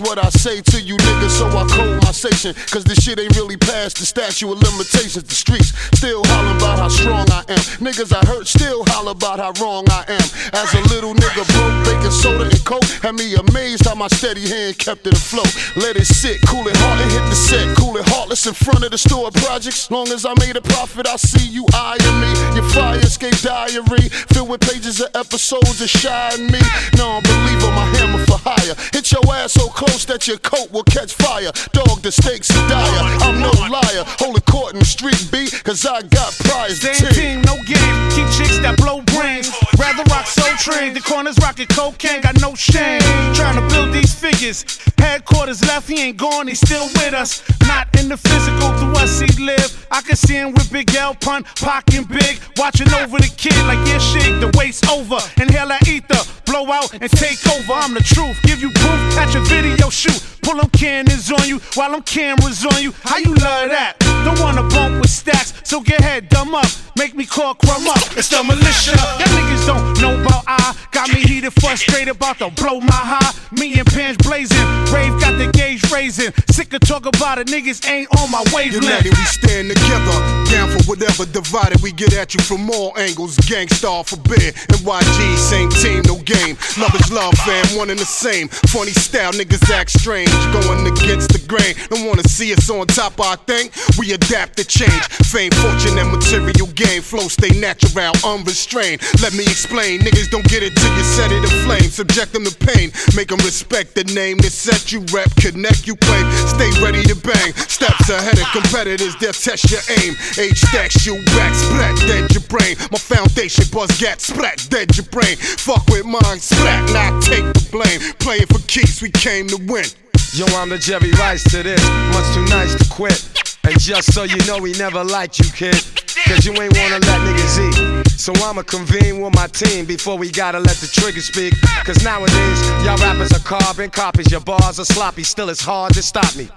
Speaker 9: watch what I say to you niggas, so I code my station. Cause this shit ain't really past the statute of limitations. The streets still hollering about how strong I am. Niggas I hurt still holler about how wrong I am. As a little nigga broke, baking soda and coke, had me amazed how my steady hand kept it afloat. Let it sit, cool it hard and hit the set, cool it heartless in front of the store projects. Long as I made a profit, I see you eyeing me. Your fire escape diary, filled with pages of episodes of shy and me. No, believer, my hammer for hire. Hit your ass so close that your coat will catch fire. Dog, the stakes are dire. I'm no liar. Hold a court in the street beat, cause I got prize
Speaker 10: Same
Speaker 9: take.
Speaker 10: team, no game. Keep chicks that blow brains. Rather rock so train. The corners rockin' cocaine, got no shame. Trying to build these figures. Headquarters left, he ain't gone, he's still with us. Not in the physical, through us he live. I can see him with Big L pun, pockin' big. Watching over the kid like yeah, shit, the wait's over. Inhale that ether, blow out and take over. I'm the truth. Give you proof at your video shoot. Pull them cannons on you while them cameras on you. How you love that? Don't wanna bump with stacks, so get head dumb up. Make me call crumb up. It's the militia. Y'all niggas don't know about I. Got me heated, frustrated, about to blow my high. Me and pants blazing. Rave got the gauge raising. Sick of talk about it, niggas ain't on my wavelength.
Speaker 9: United, we stand together. Down for whatever divided, we get at you from all angles. Gangstar forbid. NYG, same team, no game. Love is love, fam, one and the same. Funny style, niggas act strange. Going against the grain. Don't wanna see us on top our thing. We adapt to change. Fame, fortune, and material gain. Flow stay natural, unrestrained. Let me explain. Niggas don't get it till you set it aflame. Subject them to pain. Make them respect the name that set you rep. Connect, you claim. Stay ready to bang. Steps ahead of competitors, they'll test your aim. H stacks you back, splat, dead your brain. My foundation, buzz gat, splat, dead your brain. Fuck with mine, splat, not take the blame. Playing for keeps, we came to win.
Speaker 11: Yo, I'm the Jerry Rice to this. Much too nice to quit. And just so you know, we never liked you, kid. Cause you ain't wanna let niggas eat. So I'ma convene with my team before we gotta let the trigger speak. Cause nowadays, y'all rappers are carbon copies. Your bars are sloppy, still it's hard to stop me.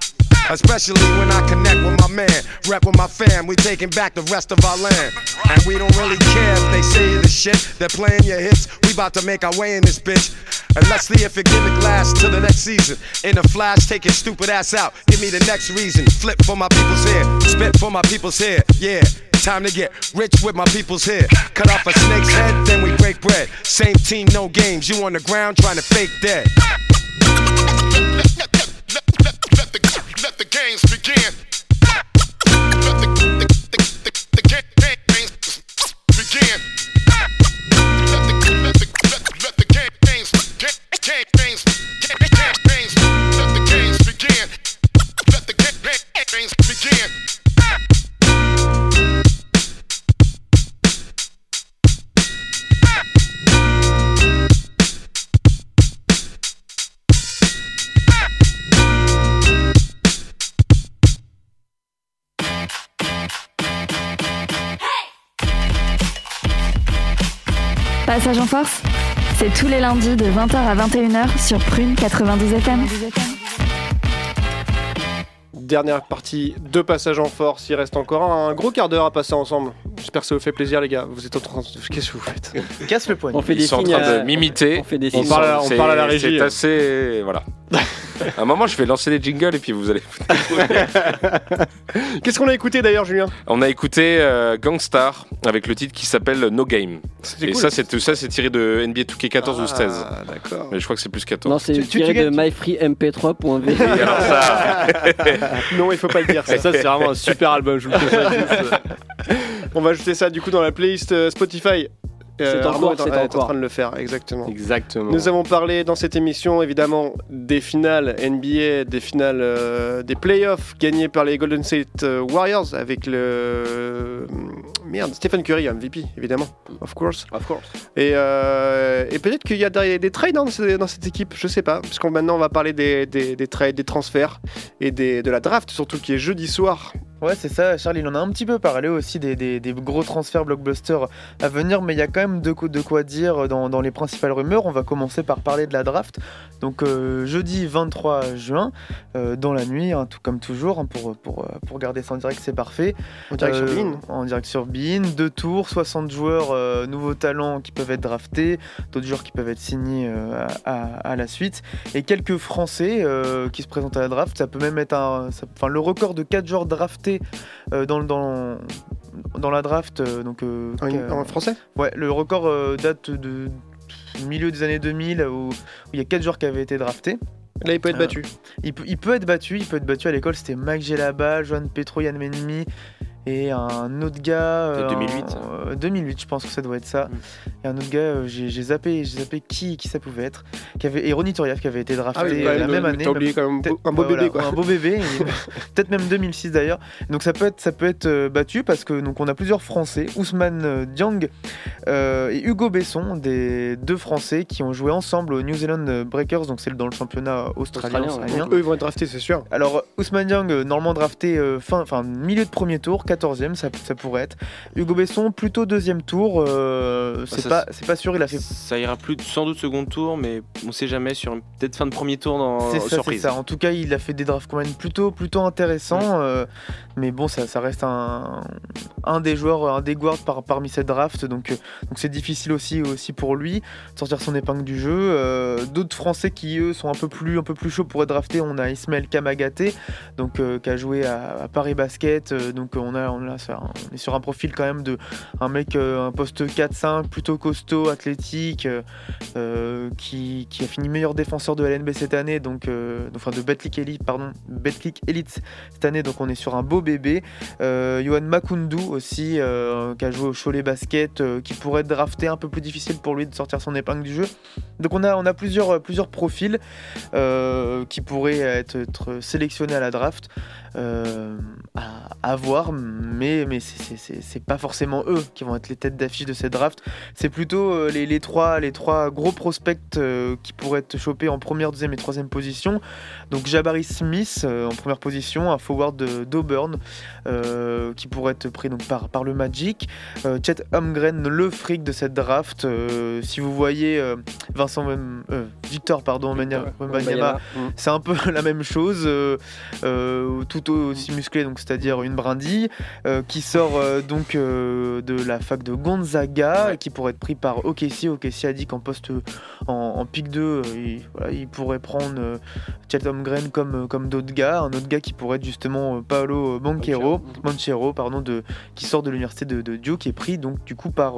Speaker 11: Especially when I connect with my man, rep with my fam, we taking back the rest of our land. And we don't really care if they say the shit, they're playing your hits. We about to make our way in this bitch. And let's see if your gimmick lasts till the next season. In a flash, take your stupid ass out. Give me the next reason. Flip for my people's hair, spit for my people's hair. Yeah. Time to get rich with my people's hair. Cut off a snake's head, then we break bread. Same team, no games. You on the ground trying to fake dead.
Speaker 8: Let the games begin. Let the the, the, the, the ga- ga- games begin. Let the let the let, the ga- games ga- ga- games ga- ga- games let the games begin. Let the ga- ga- games begin.
Speaker 1: Passage en force, C'est tous les lundis de 20h à 21h sur Prune 92 FM.
Speaker 2: Dernière partie de passage en force. Il reste encore un gros quart d'heure à passer ensemble. J'espère que ça vous fait plaisir, les gars. Vous êtes en train de. Qu'est-ce que vous faites
Speaker 5: Casse le poignet.
Speaker 4: On fait
Speaker 7: Ils
Speaker 4: des
Speaker 7: sont en
Speaker 4: signes.
Speaker 7: train de
Speaker 4: à-
Speaker 7: m'imiter.
Speaker 4: On fait des
Speaker 6: On
Speaker 4: signes.
Speaker 6: parle à- on
Speaker 7: C'est-
Speaker 6: parle à la régie.
Speaker 7: C'est assez. Voilà. à un moment, je vais lancer les jingles et puis vous allez.
Speaker 2: Qu'est-ce qu'on a écouté d'ailleurs, Julien?
Speaker 7: On a écouté euh, Gangstar avec le titre qui s'appelle No Game. Et
Speaker 2: cool.
Speaker 7: ça, c'est tout ça, c'est tiré de NBA 2K14 ou 16.
Speaker 2: Ah, d'accord.
Speaker 7: Mais je crois que c'est plus 14.
Speaker 4: Non, c'est
Speaker 5: Tu- tu-
Speaker 4: tiré
Speaker 5: tu
Speaker 4: de
Speaker 5: gagnes-
Speaker 4: myfreemp3.v.
Speaker 7: Et alors ça,
Speaker 2: Non, il faut pas le dire. Ça.
Speaker 6: Ça, c'est vraiment un super album, je vous le.
Speaker 2: On va ajouter ça du coup dans la playlist euh, Spotify.
Speaker 4: C'est en
Speaker 2: Arnaud est en-
Speaker 4: c'est en
Speaker 2: est en
Speaker 4: cours.
Speaker 2: train de le faire, exactement.
Speaker 6: Exactement.
Speaker 2: Nous avons parlé dans cette émission évidemment des finales NBA, des finales euh, des playoffs gagnés par les Golden State euh, Warriors avec le euh, merde Stephen Curry MVP évidemment, of course.
Speaker 6: Of course.
Speaker 2: Et, euh, et peut-être qu'il y a des, des trades dans, ce- dans cette équipe, je sais pas, parce qu'on maintenant on va parler des, des, des trades, des transferts et des, de la draft surtout qui est jeudi soir.
Speaker 5: Ouais, c'est ça, Charles, il en a un petit peu parlé aussi des, des- des gros transferts blockbusters à venir, mais il y a quand même de, quoi- de quoi dire dans, dans les principales rumeurs. On va commencer par parler de la draft. Donc, euh, jeudi 23 juin, euh, dans la nuit, hein, tout comme toujours, hein, pour, pour, euh, pour garder ça en direct, c'est parfait.
Speaker 2: En direct sur Bein.
Speaker 5: En direct sur Bein. Deux tours, 60 joueurs, nouveaux talents qui peuvent être draftés, d'autres joueurs qui peuvent être signés à, à- à la suite, et quelques Français qui se présentent à la draft. Ça peut même être un, ça- le record de 4 joueurs draftés euh, dans, dans, dans la draft. euh, donc, euh,
Speaker 2: En, français?
Speaker 5: Ouais, le record date de milieu des années 2000 où, où il y a 4 joueurs qui avaient été draftés.
Speaker 2: Là il peut être
Speaker 5: Euh,
Speaker 2: battu.
Speaker 5: Il, peut- il peut être battu, il peut être battu à l'école, c'était Mike Gelaba, Joan Petro, Yann Menmi et un autre gars.
Speaker 3: De
Speaker 5: euh,
Speaker 3: 2008.
Speaker 5: en- euh, 2008, je pense que ça doit être ça.
Speaker 3: Mm.
Speaker 5: Et un autre gars, euh, j'ai zappé, j'ai zappé qui, qui ça pouvait être. Qui avait, et Ronny Turiaf qui avait été drafté
Speaker 2: Ah oui,
Speaker 5: euh, la
Speaker 2: même,
Speaker 5: année.
Speaker 2: Oublié quand même un beau bébé
Speaker 5: voilà,
Speaker 2: quoi.
Speaker 5: Un beau bébé, peut-être même 2006 d'ailleurs. Donc ça peut être, ça peut être euh, battu parce que donc on a plusieurs Français, Ousmane euh, Diang euh, et Hugo Besson, des deux Français qui ont joué ensemble au New Zealand Breakers, donc c'est dans le championnat australien.
Speaker 4: Australien,
Speaker 5: australien.
Speaker 2: Donc, eux ils vont être draftés c'est sûr.
Speaker 5: Alors Ousmane Diang, euh, normalement drafté euh, fin, enfin milieu de premier tour, 14e, ça, ça pourrait être. Hugo Besson, plutôt deuxième tour, euh, c'est pas, c'est pas sûr, il a fait.
Speaker 3: Ça ira plus sans doute second tour, mais on sait jamais sur peut-être fin de premier tour dans
Speaker 5: C'est ça, ça. En tout cas, il a fait des drafts quand même plutôt, plutôt intéressants. euh, mais bon, ça, ça reste un, un des joueurs, un des guards par- parmi cette draft. Donc, euh, donc c'est difficile aussi, aussi pour lui de sortir son épingle du jeu. D'autres Français qui eux sont un peu plus, un peu plus chauds pour être draftés. On a Ismaël Kamagaté, donc qui a joué à, à Paris Basket. Donc on a, ça- on est sur un profil quand même de un mec, euh, un poste 4-5, plutôt costaud, athlétique. euh, euh, qui, a fini meilleur défenseur de LNB cette année, donc enfin de Betclic Elite, pardon, Elite cette année, donc on est sur un beau bébé. Johan Makundu aussi, qui a joué au Cholet Basket, qui pourrait être drafté, un peu plus difficile pour lui de sortir son épingle du jeu. Donc on a, plusieurs, profils qui pourraient être, sélectionnés à la draft. à, à voir, mais, mais c'est- pas forcément eux qui vont être les têtes d'affiche de cette draft. C'est plutôt euh, les, les trois, les trois gros prospects euh, qui pourraient être chopés en première, deuxième et troisième position. Donc Jabari Smith euh, en première position, un forward d'Auburn euh, qui pourrait être pris donc, par, par le Magic. Euh, Chet Holmgren, le fric de cette draft. Euh, si vous voyez Vincent Victor pardon, Wembanyama, c'est un peu la même chose, tout aussi musclé, donc c'est-à-dire une brindille, euh, qui sort euh, donc euh, de la fac de Gonzaga, et qui pourrait être pris par OKC. OKC a dit qu'en poste en, en pick 2, euh, il, voilà, il pourrait prendre Chet Holmgren comme, comme d'autres gars, un autre gars qui pourrait être justement Paolo Banchero, pardon, de, qui sort de l'université de, de Duke, qui est pris donc du coup par,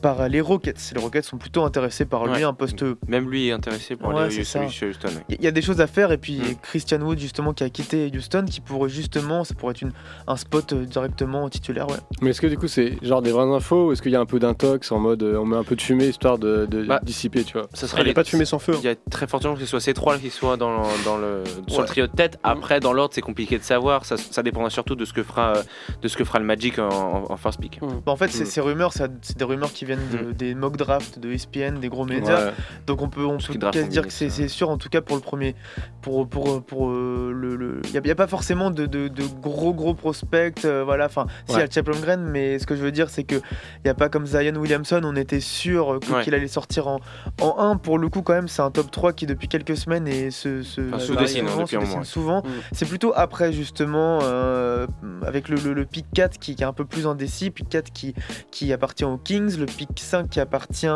Speaker 5: par les Rockets. Les Rockets sont plutôt intéressés par lui,
Speaker 3: Ouais.
Speaker 5: un poste
Speaker 3: Même lui est intéressé pour
Speaker 5: Ouais,
Speaker 3: chez Houston.
Speaker 5: il y a des choses à faire et puis
Speaker 3: Mm.
Speaker 5: Christian Wood justement qui a quitté Houston qui pourrait justement ça pourrait être une, un spot directement titulaire ouais.
Speaker 6: Mais est-ce que du coup c'est genre des vraies infos ou est-ce qu'il y a un peu d'intox en mode euh, on met un peu de fumée histoire de, de
Speaker 3: Bah,
Speaker 6: dissiper, tu vois
Speaker 3: Ça
Speaker 2: Il n'y a pas de fumée sans feu.
Speaker 3: Il y a très fortement que ce soit ces trois qui soient dans, le- dans le, sur
Speaker 5: Ouais.
Speaker 3: le trio de tête. Après, dans l'ordre, c'est compliqué de savoir. Ça, ça dépendra surtout de ce que fera, de ce que fera le Magic en, en- en first pick.
Speaker 5: Bah, en fait ces,
Speaker 6: Mm.
Speaker 5: ces rumeurs c'est des rumeurs qui viennent viennent de- des mock drafts de ESPN, des gros médias.
Speaker 6: Ouais.
Speaker 5: Donc on peut, on peut dire que c'est sûr, en tout cas pour le premier, pour pour pour euh, le, le- il y, a- il pas forcément de, de- de gros gros prospects, euh, voilà. Enfin, si il y a
Speaker 6: Ouais.
Speaker 5: Chapel Green, mais ce que je veux dire c'est que il y a pas comme Zion Williamson, on était sûr que-
Speaker 3: Ouais.
Speaker 5: qu'il allait sortir en en 1 pour le coup quand même, c'est un top 3 qui depuis quelques semaines et se, se
Speaker 3: Enfin,
Speaker 5: se
Speaker 3: se
Speaker 5: varie
Speaker 3: dessine,
Speaker 5: souvent,
Speaker 3: hein,
Speaker 5: se dessine
Speaker 3: moment.
Speaker 5: souvent.
Speaker 4: Mm.
Speaker 5: C'est plutôt après justement euh, avec le, le- le pick 4 qui, qui est un peu plus indécis, pick 4 qui qui appartient aux Kings, le pick 5 qui appartient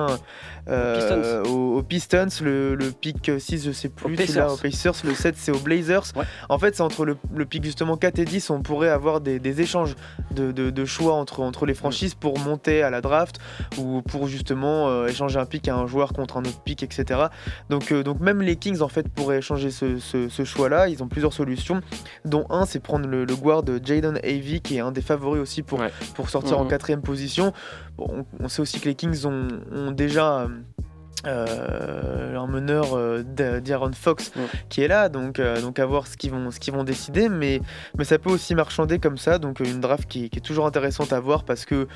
Speaker 5: euh, aux, aux Pistons, le, le pick 6 je sais plus, celui-là,
Speaker 4: Pacers.
Speaker 5: aux Pacers, le 7 c'est aux Blazers.
Speaker 4: Ouais.
Speaker 5: En fait c'est entre le, le pick justement 4 et 10 on pourrait avoir des, des échanges de, de- de choix entre, entre les franchises pour monter à la draft ou pour justement euh, échanger un pick à un joueur contre un autre pick etc. Donc, euh, donc même les Kings en fait pourraient échanger ce, ce- ce choix-là, ils ont plusieurs solutions dont un c'est prendre le, le guard de Jaden Avey qui est un des favoris aussi pour,
Speaker 3: Ouais.
Speaker 5: pour sortir en
Speaker 4: Mhm.
Speaker 5: quatrième position. Bon, on, on sait aussi que les Kings ont, ont déjà euh, un meneur euh, d'Aaron Fox
Speaker 4: Ouais.
Speaker 5: qui est là, donc, euh, donc à voir ce qu'ils vont, ce qu'ils vont décider, mais, mais ça peut aussi marchander comme ça, donc euh, une draft qui, qui est toujours intéressante à voir parce que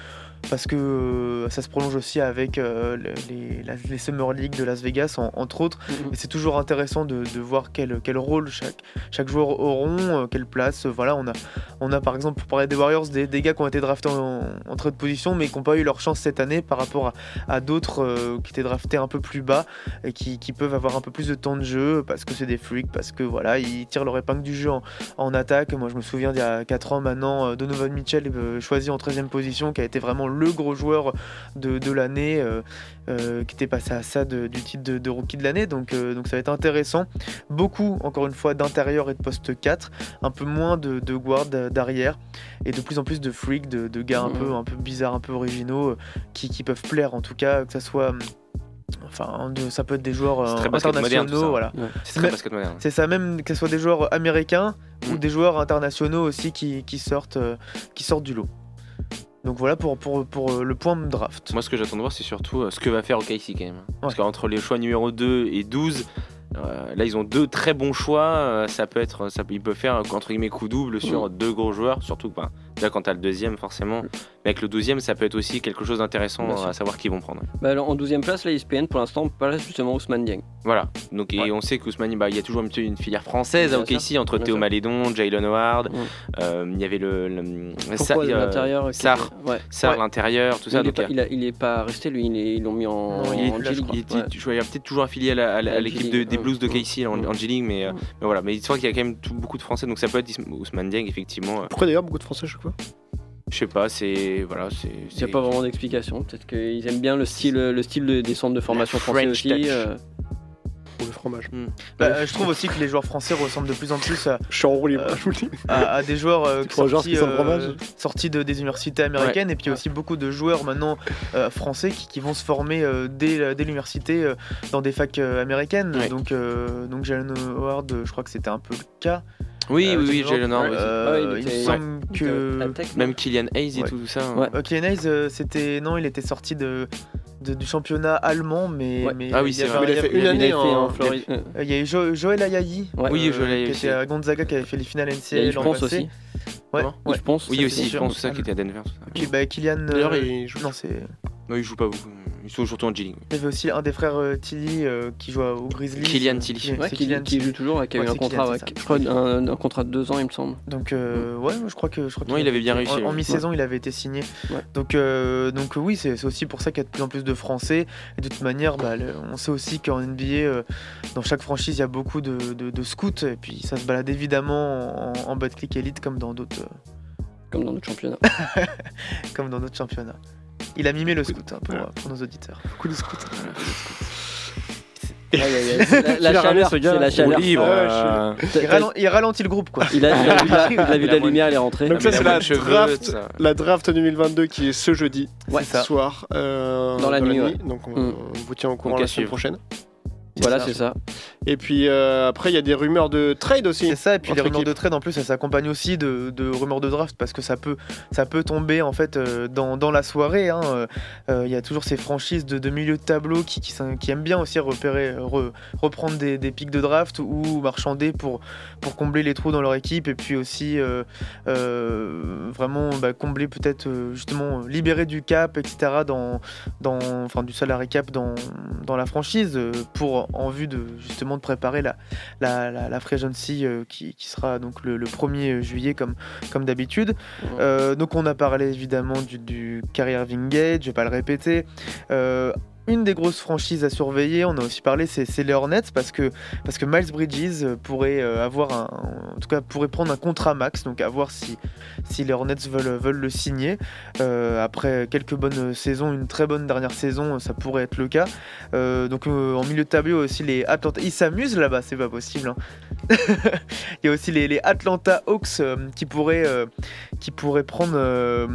Speaker 5: parce que euh, ça se prolonge aussi avec euh, le- les, la- les Summer League de Las Vegas, en- entre autres.
Speaker 4: Mhm.
Speaker 5: Et c'est toujours intéressant de, de voir quel, quel rôle chaque, chaque joueur auront, euh, quelle place. Voilà, on a, on a par exemple, pour parler des Warriors, des, des gars qui ont été draftés en, en très de position, mais qui n'ont pas eu leur chance cette année par rapport à, à d'autres euh, qui étaient draftés un peu plus bas et qui, qui peuvent avoir un peu plus de temps de jeu parce que c'est des freaks, parce que voilà, ils tirent leur épingle du jeu en, en attaque. Moi, je me souviens d'il y a 4 ans maintenant, Donovan Mitchell choisi en 13e position, qui a été vraiment le gros joueur de, de l'année, euh, euh, qui était passé à ça de- du titre de, de rookie de l'année. Donc, euh, donc ça va être intéressant. Beaucoup, encore une fois, d'intérieur et de poste 4, un peu moins de, guard euh, d'arrière, et de plus en plus de freaks, de, gars un, peu, un peu bizarres, un peu originaux, euh, qui, qui peuvent plaire en tout cas, que ça soit. hum, Enfin, ça peut être des joueurs euh,
Speaker 3: moderne,
Speaker 5: internationaux,
Speaker 3: ça.
Speaker 5: voilà.
Speaker 4: Ouais.
Speaker 3: C'est
Speaker 5: ça, même que ce soit des joueurs américains ou
Speaker 3: Mm.
Speaker 5: des joueurs internationaux aussi qui, qui sortent, euh, qui sortent du lot. Donc voilà pour, pour, pour euh, le point de draft.
Speaker 3: Moi, ce que j'attends de voir, c'est surtout euh, ce que va faire OKC quand même. Parce
Speaker 5: Ouais.
Speaker 3: qu'entre les choix numéro 2 et 12, euh, là, ils ont deux très bons choix. ça peut être, ça ils peuvent faire entre guillemets coup double sur deux gros joueurs. Surtout, ben, déjà quand t'as le deuxième, forcément. Mais avec le douzième, ça peut être aussi quelque chose d'intéressant à savoir qui vont prendre.
Speaker 4: Bah, alors, en 12 place, la ESPN, pour l'instant, place justement Ousmane Dieng.
Speaker 3: Voilà. Donc, et
Speaker 5: Ouais.
Speaker 3: on sait qu'Ousmane, bah, il y a toujours un petit- une filière française à
Speaker 4: Bien
Speaker 3: OKC entre
Speaker 4: bien
Speaker 3: Théo
Speaker 4: sûr.
Speaker 3: Malédon, Jalen Howard.
Speaker 4: Mm.
Speaker 3: euh, Il y avait le, le-
Speaker 4: Pourquoi
Speaker 3: euh,
Speaker 4: l'intérieur était- Ouais.
Speaker 5: Ouais.
Speaker 3: l'intérieur, tout ça.
Speaker 4: il, est
Speaker 3: donc,
Speaker 4: pas,
Speaker 3: il y a-
Speaker 4: il, a- il est pas resté, lui, il est- ils l'ont mis en,
Speaker 5: Non, il est
Speaker 4: en
Speaker 5: plus là, je
Speaker 4: G-League.
Speaker 5: crois.
Speaker 3: Il je y a peut-être toujours affilié à l'équipe de- des. Blues de KC en,
Speaker 4: Mm.
Speaker 3: en G-League, mais, euh,
Speaker 4: Mm.
Speaker 3: mais voilà. Mais il qu'il y a quand même beaucoup de Français, donc ça peut être Ousmane Dieng, effectivement. euh,
Speaker 2: Pourquoi d'ailleurs beaucoup de Français à chaque
Speaker 3: Je sais pas, c'est. Voilà, c'est.
Speaker 4: Il n'y a pas vraiment d'explication. Peut-être qu'ils aiment bien le style, le style de- des centres de formation français aussi.
Speaker 3: touch.
Speaker 4: euh,
Speaker 2: Fromage.
Speaker 5: Bah, euh, je trouve aussi que les joueurs français ressemblent de plus en plus à,
Speaker 2: Je suis enroulé, moi,
Speaker 5: Euh,
Speaker 2: je vous le dis.
Speaker 5: à, à des joueurs euh, sortis, euh,
Speaker 2: fromage.
Speaker 5: sortis de, des universités américaines. Et puis il y a aussi beaucoup de joueurs maintenant euh, français qui, qui vont se former euh, dès, dès l'université euh, dans des facs euh, américaines.
Speaker 3: Ouais.
Speaker 5: Donc, euh, donc Jalen Howard, je crois que c'était un peu le cas.
Speaker 3: Oui,
Speaker 5: Euh,
Speaker 3: oui, oui,
Speaker 5: Jalen
Speaker 3: Howard,
Speaker 5: euh,
Speaker 4: Ouais, il
Speaker 5: il me
Speaker 4: était-
Speaker 5: semble que.
Speaker 3: Même Kylian Hayes et
Speaker 5: Ouais.
Speaker 3: tout ça. hein.
Speaker 4: Ouais.
Speaker 5: Euh, Kylian Hayes, euh, c'était non, il était sorti de, de- du championnat allemand, mais,
Speaker 4: Ouais.
Speaker 5: mais
Speaker 3: Ah oui,
Speaker 5: il y
Speaker 3: vrai.
Speaker 2: Il a fait une année
Speaker 4: fait
Speaker 2: en-
Speaker 4: en Floride. euh,
Speaker 5: Euh, Il y a eu Jo- Joël Ayayi,
Speaker 4: Ouais.
Speaker 3: Oui, je l'ai
Speaker 5: qui était à Gonzaga, qui avait fait les finales
Speaker 4: Il y a
Speaker 5: NCAA l'an passé.
Speaker 4: aussi.
Speaker 5: Ouais, ouais.
Speaker 4: Yves Ponce.
Speaker 3: Oui, aussi, je pense ça qui était à Denver. tout ça.
Speaker 5: Puis bah, Kylian.
Speaker 2: D'ailleurs,
Speaker 5: euh,
Speaker 2: il joue.
Speaker 5: Non, c'est.
Speaker 3: Non, il joue pas beaucoup. Ils sont surtout en G-League.
Speaker 5: Il y avait aussi un des frères euh, Tilly euh, qui joue au Grizzlies.
Speaker 3: Kylian Tilly.
Speaker 5: qui-
Speaker 4: Ouais,
Speaker 5: c'est
Speaker 4: qui,
Speaker 5: Kylian
Speaker 4: qui
Speaker 5: Tilly.
Speaker 4: joue toujours, ouais, qui a
Speaker 5: Ouais,
Speaker 4: eu un contrat,
Speaker 5: Kylian,
Speaker 4: je crois, un, un contrat de deux ans, il me semble.
Speaker 5: Donc euh, ouais, je crois que je crois
Speaker 3: Non,
Speaker 5: qu'il
Speaker 3: il avait bien réussi,
Speaker 5: En, mi-saison, il avait été signé.
Speaker 4: Ouais.
Speaker 5: Donc euh, donc oui, c'est aussi pour ça qu'il y a de plus en plus de Français. Et de toute manière, bah, le- on sait aussi qu'en NBA, euh, dans chaque franchise, il y a beaucoup de, de- de scouts. Et puis ça se balade évidemment en, en bas de clic élite comme dans d'autres euh,
Speaker 4: Comme dans notre championnat.
Speaker 5: comme dans d'autres championnats. Il a mimé le scout hein, pour, pour nos auditeurs.
Speaker 2: Coup de scout.
Speaker 4: La, chaleur,
Speaker 6: ce
Speaker 4: c'est
Speaker 6: gars
Speaker 4: la chaleur.
Speaker 3: euh,
Speaker 5: Il, ralen- il ralentit le groupe quoi.
Speaker 4: Il a, il a vu la, il a vu la lumière, il est rentré.
Speaker 2: Donc ça, c'est la draft.
Speaker 3: tout ça.
Speaker 2: La draft 2022 qui est ce jeudi
Speaker 5: Ouais,
Speaker 2: soir. euh,
Speaker 4: Dans la nuit, ouais.
Speaker 2: Donc on,
Speaker 4: Mm.
Speaker 2: on vous tient au courant
Speaker 3: Donc,
Speaker 2: la semaine prochaine.
Speaker 4: Voilà, c'est ça.
Speaker 2: Et puis euh, après, il y a des rumeurs de trade aussi.
Speaker 5: C'est ça, et puis les rumeurs de trade en plus, ça s'accompagne aussi de, de rumeurs de draft parce que ça peut, ça peut tomber en fait euh, dans, dans la soirée. hein. Euh, Il y a toujours ces franchises de, de milieu de tableau qui, qui, aiment bien aussi repérer, re- reprendre des, des pics de draft ou marchander pour, pour combler les trous dans leur équipe et puis aussi euh, vraiment bah, combler peut-être justement libérer du cap, etc. dans, dans enfin du salary cap dans, dans la franchise euh, pour en vue de justement de préparer la, la, la, la euh, qui, qui sera donc le, le 1er juillet comme, comme d'habitude. Euh, donc on a parlé évidemment du, du Wingate, je vais pas le répéter. Une des grosses franchises à surveiller, on a aussi parlé, c'est les Hornets parce que, parce que Miles Bridges euh, pourrait euh, avoir un, en tout cas pourrait prendre un contrat max, donc à voir si, si les Hornets veulent, veulent le signer. Euh, après quelques bonnes saisons, une très bonne dernière saison, ça pourrait être le cas. Donc en milieu de tableau aussi les Atlanta, ils s'amusent là-bas, c'est pas possible. hein. Il y a aussi les, Atlanta Hawks qui pourraient qui pourraient prendre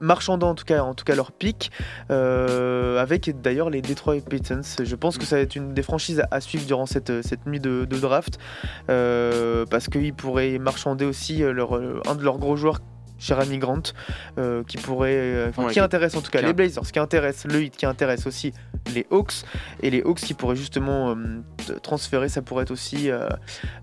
Speaker 5: marchandant en tout cas en tout cas leur pic euh, d'ailleurs les Detroit Pistons. Je pense que ça va être une des franchises à, suivre durant cette, cette nuit de, draft euh, parce qu'ils pourraient marchander aussi euh, euh, un de leurs gros joueurs. Jeremy Grant, euh, qui pourrait, euh, enfin,
Speaker 3: Ouais,
Speaker 5: qui intéresse en tout cas les Blazers, qui intéresse le Heat, qui intéresse aussi les Hawks, et les Hawks qui pourraient justement euh, transférer, ça pourrait être aussi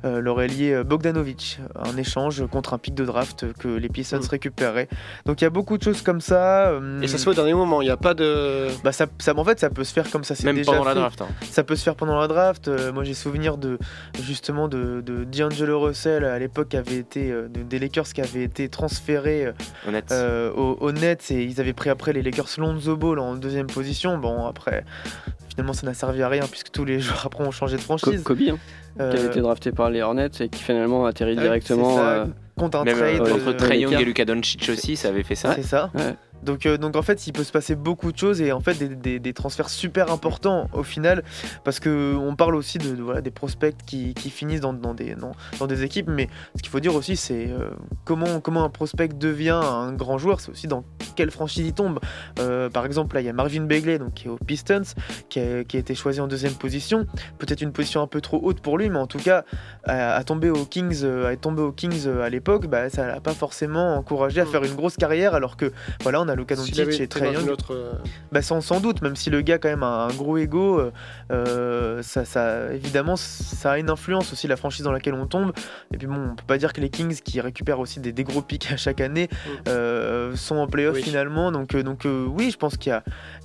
Speaker 5: leur euh, Bogdanovic, un échange contre un pic de draft que les Pistons récupéreraient. Donc il y a beaucoup de choses comme ça.
Speaker 2: Mm. Et ça se fait au dernier moment, il n'y a pas de.
Speaker 5: bah ça, ça- en fait, ça peut se faire comme ça. c'est
Speaker 3: Même
Speaker 5: déjà
Speaker 3: pendant la draft, hein.
Speaker 5: Ça peut se faire pendant la draft. Moi, j'ai souvenir de justement de, de D'Angelo Russell à l'époque qui avait été de- des Lakers qui avait été transféré euh,
Speaker 3: Au Nets.
Speaker 5: euh, aux Nets et ils avaient pris après les Lakers Lonzo Ball en deuxième position. Bon après. Finalement, ça n'a servi à rien puisque tous les joueurs après ont changé de
Speaker 4: Co-
Speaker 5: franchise.
Speaker 4: Kobe, hein, qui avait
Speaker 5: Euh,
Speaker 4: été drafté par les Hornets et qui finalement atterrit
Speaker 5: Ouais,
Speaker 4: directement.
Speaker 5: ça.
Speaker 4: euh,
Speaker 5: contre un
Speaker 3: Même
Speaker 5: trade.
Speaker 3: euh, entre
Speaker 5: euh,
Speaker 3: Trae Young et Luka Doncic aussi, ça avait fait ça.
Speaker 5: C'est ça.
Speaker 4: Ouais.
Speaker 5: Donc, euh, donc en fait, il peut se passer beaucoup de choses et en fait des, des- des transferts super importants au final parce que on parle aussi de, de- voilà, des prospects qui, qui finissent dans, dans des, dans, dans des équipes, mais ce qu'il faut dire aussi c'est euh, comment, comment un prospect devient un grand joueur, c'est aussi dans quelle franchise il tombe. Euh, par exemple, là il y a Marvin Bagley donc, qui est aux Pistons, qui a, qui a été choisi en deuxième position, peut-être une position un peu trop haute pour lui, mais en tout cas à, à tomber aux Kings, à être tombé aux Kings à l'époque, bah, ça l'a pas forcément encouragé à faire une grosse carrière alors que voilà on a Luka Doncic et Trae Young.
Speaker 2: autre,
Speaker 5: Bah, sans, sans doute, même si le gars quand même a un gros ego, euh, euh, ça, ça, évidemment ça a une influence aussi la franchise dans laquelle on tombe. Et puis bon, on peut pas dire que les Kings qui récupèrent aussi des, des gros pics à chaque année euh, sont en playoff
Speaker 2: Oui.
Speaker 5: finalement. Donc, donc oui, je pense qu'il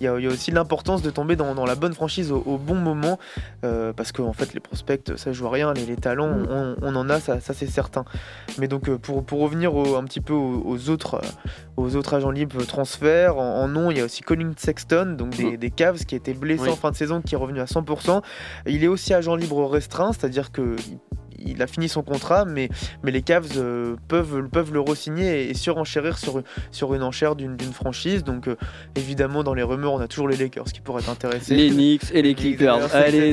Speaker 5: y y, a, il y a aussi l'importance de tomber dans, dans la bonne franchise au, au bon moment parce que en fait les prospects ça joue à rien, les, les talents on, on en a, ça, ça c'est certain. Mais donc pour, pour revenir au- un petit peu aux, aux autres, aux autres agents libres transferts, en, en nom il y a aussi Colin Sexton, donc des, des Cavs qui a été blessé
Speaker 3: Oui.
Speaker 5: en fin de saison, qui est revenu à 100%. Il est aussi agent libre restreint, c'est-à-dire que il- a fini son contrat, mais, mais les Cavs euh, peuvent, peuvent le re-signer et, et surenchérir sur, une- sur une enchère d'une d'une franchise. Donc euh, évidemment dans les rumeurs on a toujours les Lakers qui pourraient être intéressés.
Speaker 4: Les Knicks et les Clippers. Allez.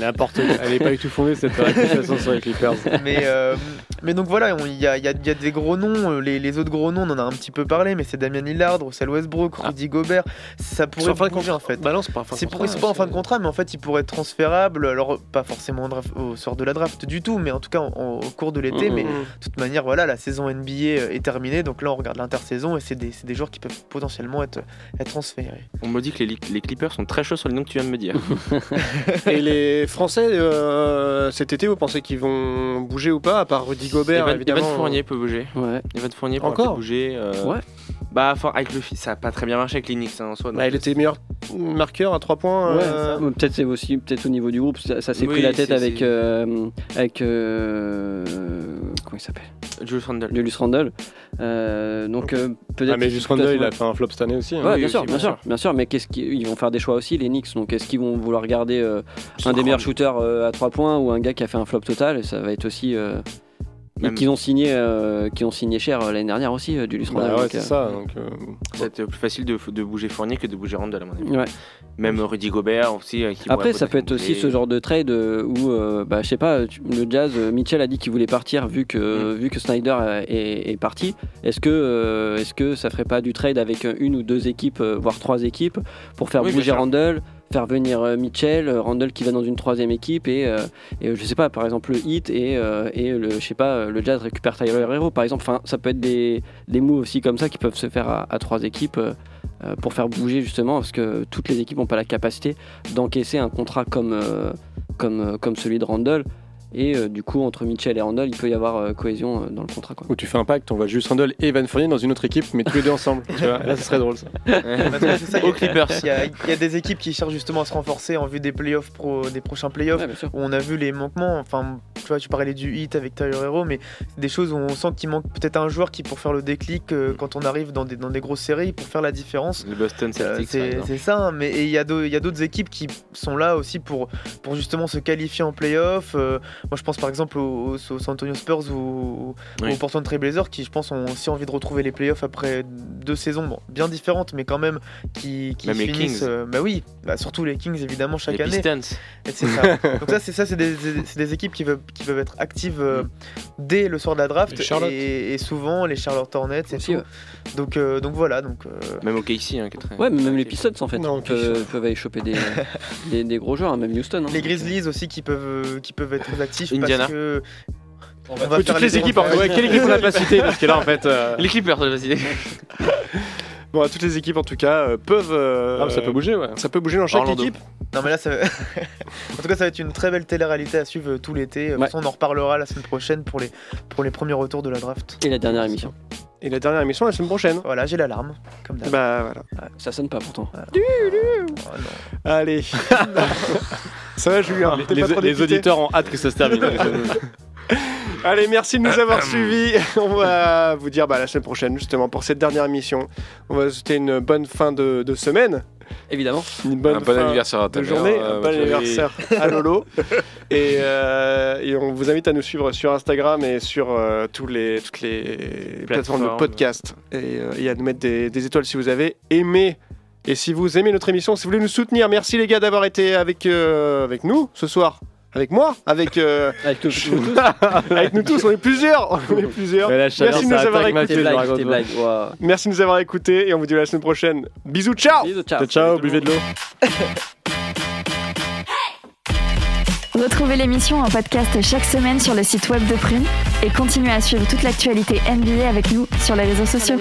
Speaker 6: N'importe quoi. Elle n'est pas du tout fondée cette accusation sur les Clippers.
Speaker 5: mais, euh, mais donc voilà, il y a, il y a- il y a des gros noms. Les, les autres gros noms, on en a un petit peu parlé, mais c'est Damien Lillard, Russell Westbrook, Rudy Gobert. Ça pourrait en fait.
Speaker 2: Bah non, c'est pas en fin de contrat,
Speaker 5: pas en fin de contrat, mais en fait, il pourrait être transférable. Alors, pas forcément au, draft- au sort de la draft du tout, mais en tout cas en- en- au cours de l'été.
Speaker 4: Mhm.
Speaker 5: Mais de toute manière, voilà, la saison NBA est terminée. Donc là, on regarde l'intersaison et c'est des, c'est des joueurs qui peuvent potentiellement être, être transférés.
Speaker 3: On me dit que les, les Clippers sont très chauds sur les noms que tu viens de me dire.
Speaker 2: Et les Français, euh, cet été, vous pensez qu'ils vont bouger ou pas, à part Rudy Gobert,
Speaker 3: Evan,
Speaker 2: évidemment
Speaker 3: Evan Fournier peut bouger.
Speaker 4: Ouais.
Speaker 3: Evan Fournier peut
Speaker 2: Encore
Speaker 3: bouger. euh,
Speaker 4: Ouais.
Speaker 3: Bah, avec le ça a pas très bien marché avec l'Inix en soi.
Speaker 2: Bah, il était meilleur marqueur à 3 points.
Speaker 4: Ouais,
Speaker 2: euh,
Speaker 4: peut-être c'est aussi peut-être au niveau du groupe, ça, ça s'est
Speaker 3: Oui,
Speaker 4: pris la tête avec euh, avec euh, comment il s'appelle?
Speaker 3: Julius Randle.
Speaker 4: Julius Randle. Euh, donc euh, peut-être.
Speaker 6: Ah, mais
Speaker 4: à
Speaker 6: Randle, il a fait un flop cette année aussi. hein.
Speaker 4: Ouais,
Speaker 3: Oui,
Speaker 4: bien
Speaker 3: aussi,
Speaker 4: sûr,
Speaker 3: bien
Speaker 4: bien sûr,
Speaker 3: sûr.
Speaker 4: bien sûr. Mais qu'est-ce qu'ils vont faire des choix aussi les Knicks? Donc est-ce qu'ils vont vouloir garder euh, un des meilleurs shooters euh, à 3 points ou un gars qui a fait un flop total? Et ça va être aussi. Et
Speaker 3: Même-
Speaker 4: qu'ils ont signé, euh, qui ont signé cher euh, l'année dernière aussi, euh, Julius
Speaker 6: Bah
Speaker 4: Randle.
Speaker 6: ouais, c'est
Speaker 4: euh,
Speaker 6: ça. Donc, euh,
Speaker 3: plus facile de, de bouger Fournier que de bouger Randle à mon avis.
Speaker 4: Ouais.
Speaker 3: Même Rudy Gobert aussi. euh, qui
Speaker 4: Après, ça peut être aussi ce genre de trade où, euh, bah, je sais pas, tu- le Jazz, Mitchell a dit qu'il voulait partir vu que, vu que Snyder est, est parti. Est-ce que, euh, est-ce que ça ferait pas du trade avec une ou deux équipes, voire trois équipes, pour faire
Speaker 3: Oui,
Speaker 4: bouger
Speaker 3: sûr.
Speaker 4: Faire venir euh, Mitchell, euh, Randall qui va dans une troisième équipe et, euh, et, je sais pas, par exemple le Heat et, et le, je sais pas, le Jazz récupère Tyler Hero par exemple. Enfin, ça peut être des, des moves aussi comme ça qui peuvent se faire à, trois équipes pour faire bouger justement parce que toutes les équipes n'ont pas la capacité d'encaisser un contrat comme, comme, comme celui de Randall. Et euh, du coup, entre Mitchell et Randall, il peut y avoir euh, cohésion euh, dans le contrat. Quoi.
Speaker 6: Où tu fais un pacte, on va juste Randall et Evan Fournier dans une autre équipe, mais tous les deux ensemble. tu vois, là, ce serait drôle ça.
Speaker 5: Bah, c'est ça, il y a-
Speaker 3: Aux Clippers.
Speaker 5: Il y, a, il y a des équipes qui cherchent justement à se renforcer en vue des playoffs pro, des prochains playoffs
Speaker 4: Ouais,
Speaker 5: où on a vu les manquements. Enfin, tu vois, tu parlais du hit avec Tyler Hero, mais des choses où on sent qu'il manque peut-être un joueur qui pour faire le déclic euh, quand on arrive dans des, dans des grosses séries pour faire la différence.
Speaker 3: Le Boston Celtics,
Speaker 5: c'est ça, hein, mais et il y a d'au- il y a d'autres équipes qui sont là aussi pour, pour justement se qualifier en playoff. Moi, je pense par exemple aux, aux San Antonio Spurs ou
Speaker 3: Oui.
Speaker 5: aux Portland Trail Blazers qui, je pense, ont aussi envie de retrouver les playoffs après deux saisons bon, bien différentes, mais quand même qui, qui
Speaker 3: Même les
Speaker 5: finissent.
Speaker 3: Kings.
Speaker 5: euh, bah oui, bah, surtout les Kings évidemment chaque
Speaker 3: Les
Speaker 5: année.
Speaker 3: Pistons.
Speaker 5: Et c'est ça. Donc ça, c'est ça, c'est des, des- c'est des équipes qui peuvent, qui peuvent être actives euh, dès le soir de la draft
Speaker 6: Les Charlotte.
Speaker 5: et, et souvent les Charlotte Hornets et
Speaker 4: Aussi,
Speaker 5: tout.
Speaker 4: ouais.
Speaker 5: Donc, euh, donc voilà. Donc, euh,
Speaker 3: Même au KC, hein, qui est très-
Speaker 4: Ouais, mais même les Pistons en fait
Speaker 6: Non,
Speaker 4: peuvent, peuvent aller choper des, des, des gros joueurs, hein, même Houston. hein.
Speaker 5: Les Grizzlies aussi qui peuvent, qui peuvent être actifs
Speaker 3: Indiana.
Speaker 5: parce que on va
Speaker 2: Toutes
Speaker 5: faire
Speaker 2: les équipes, en fait. Ouais, quelle équipe on n'a pas cité Parce que là, en fait. euh,
Speaker 3: Les Clippers, ça va citer.
Speaker 2: Bon, toutes les équipes en tout cas euh, peuvent. euh,
Speaker 6: Ah, mais ça peut bouger, ouais.
Speaker 2: Ça peut bouger dans chaque
Speaker 3: Orlando.
Speaker 2: équipe.
Speaker 5: Non mais là ça va- en tout cas ça va être une très belle télé-réalité à suivre euh, tout l'été. De toute
Speaker 4: Ouais.
Speaker 5: façon on en reparlera la semaine prochaine pour les pour les premiers retours de la draft.
Speaker 4: Et la dernière émission.
Speaker 2: Et la dernière émission la semaine prochaine.
Speaker 5: Voilà, j'ai l'alarme comme d'hab.
Speaker 2: Bah voilà.
Speaker 4: Ça sonne pas pourtant.
Speaker 5: Oh, non.
Speaker 2: Allez. ça va, Julien
Speaker 6: Les,
Speaker 2: pas trop
Speaker 6: les auditeurs ont hâte que ça se termine.
Speaker 2: Allez, merci de nous avoir suivis. On va vous dire bah, la semaine prochaine, justement, pour cette dernière émission. On va vous souhaiter une bonne fin de, de semaine.
Speaker 4: Évidemment.
Speaker 2: Une bonne
Speaker 7: Un bon anniversaire à ta mère,
Speaker 2: journée.
Speaker 7: euh,
Speaker 2: un bon anniversaire à Lolo. et, euh, et on vous invite à nous suivre sur Instagram et sur euh, tous les, toutes les plateformes de podcast. Et, euh, et à nous mettre des, des étoiles si vous avez aimé. Et si vous aimez notre émission, si vous voulez nous soutenir, merci les gars d'avoir été avec, euh, avec nous ce soir. Avec moi Avec, euh,
Speaker 4: Avec tous.
Speaker 2: avec nous tous, on est plusieurs. On est plusieurs.
Speaker 6: Chaleur,
Speaker 2: Merci de nous avoir écoutés. Merci de nous avoir écoutés et on vous dit à la semaine prochaine. Bisous, ciao
Speaker 4: Bisous, ciao.
Speaker 6: Ciao, ciao, buvez de l'eau.
Speaker 1: Retrouvez l'émission en podcast chaque semaine sur le site web de Prune et continuez à suivre toute l'actualité NBA avec nous sur les réseaux sociaux.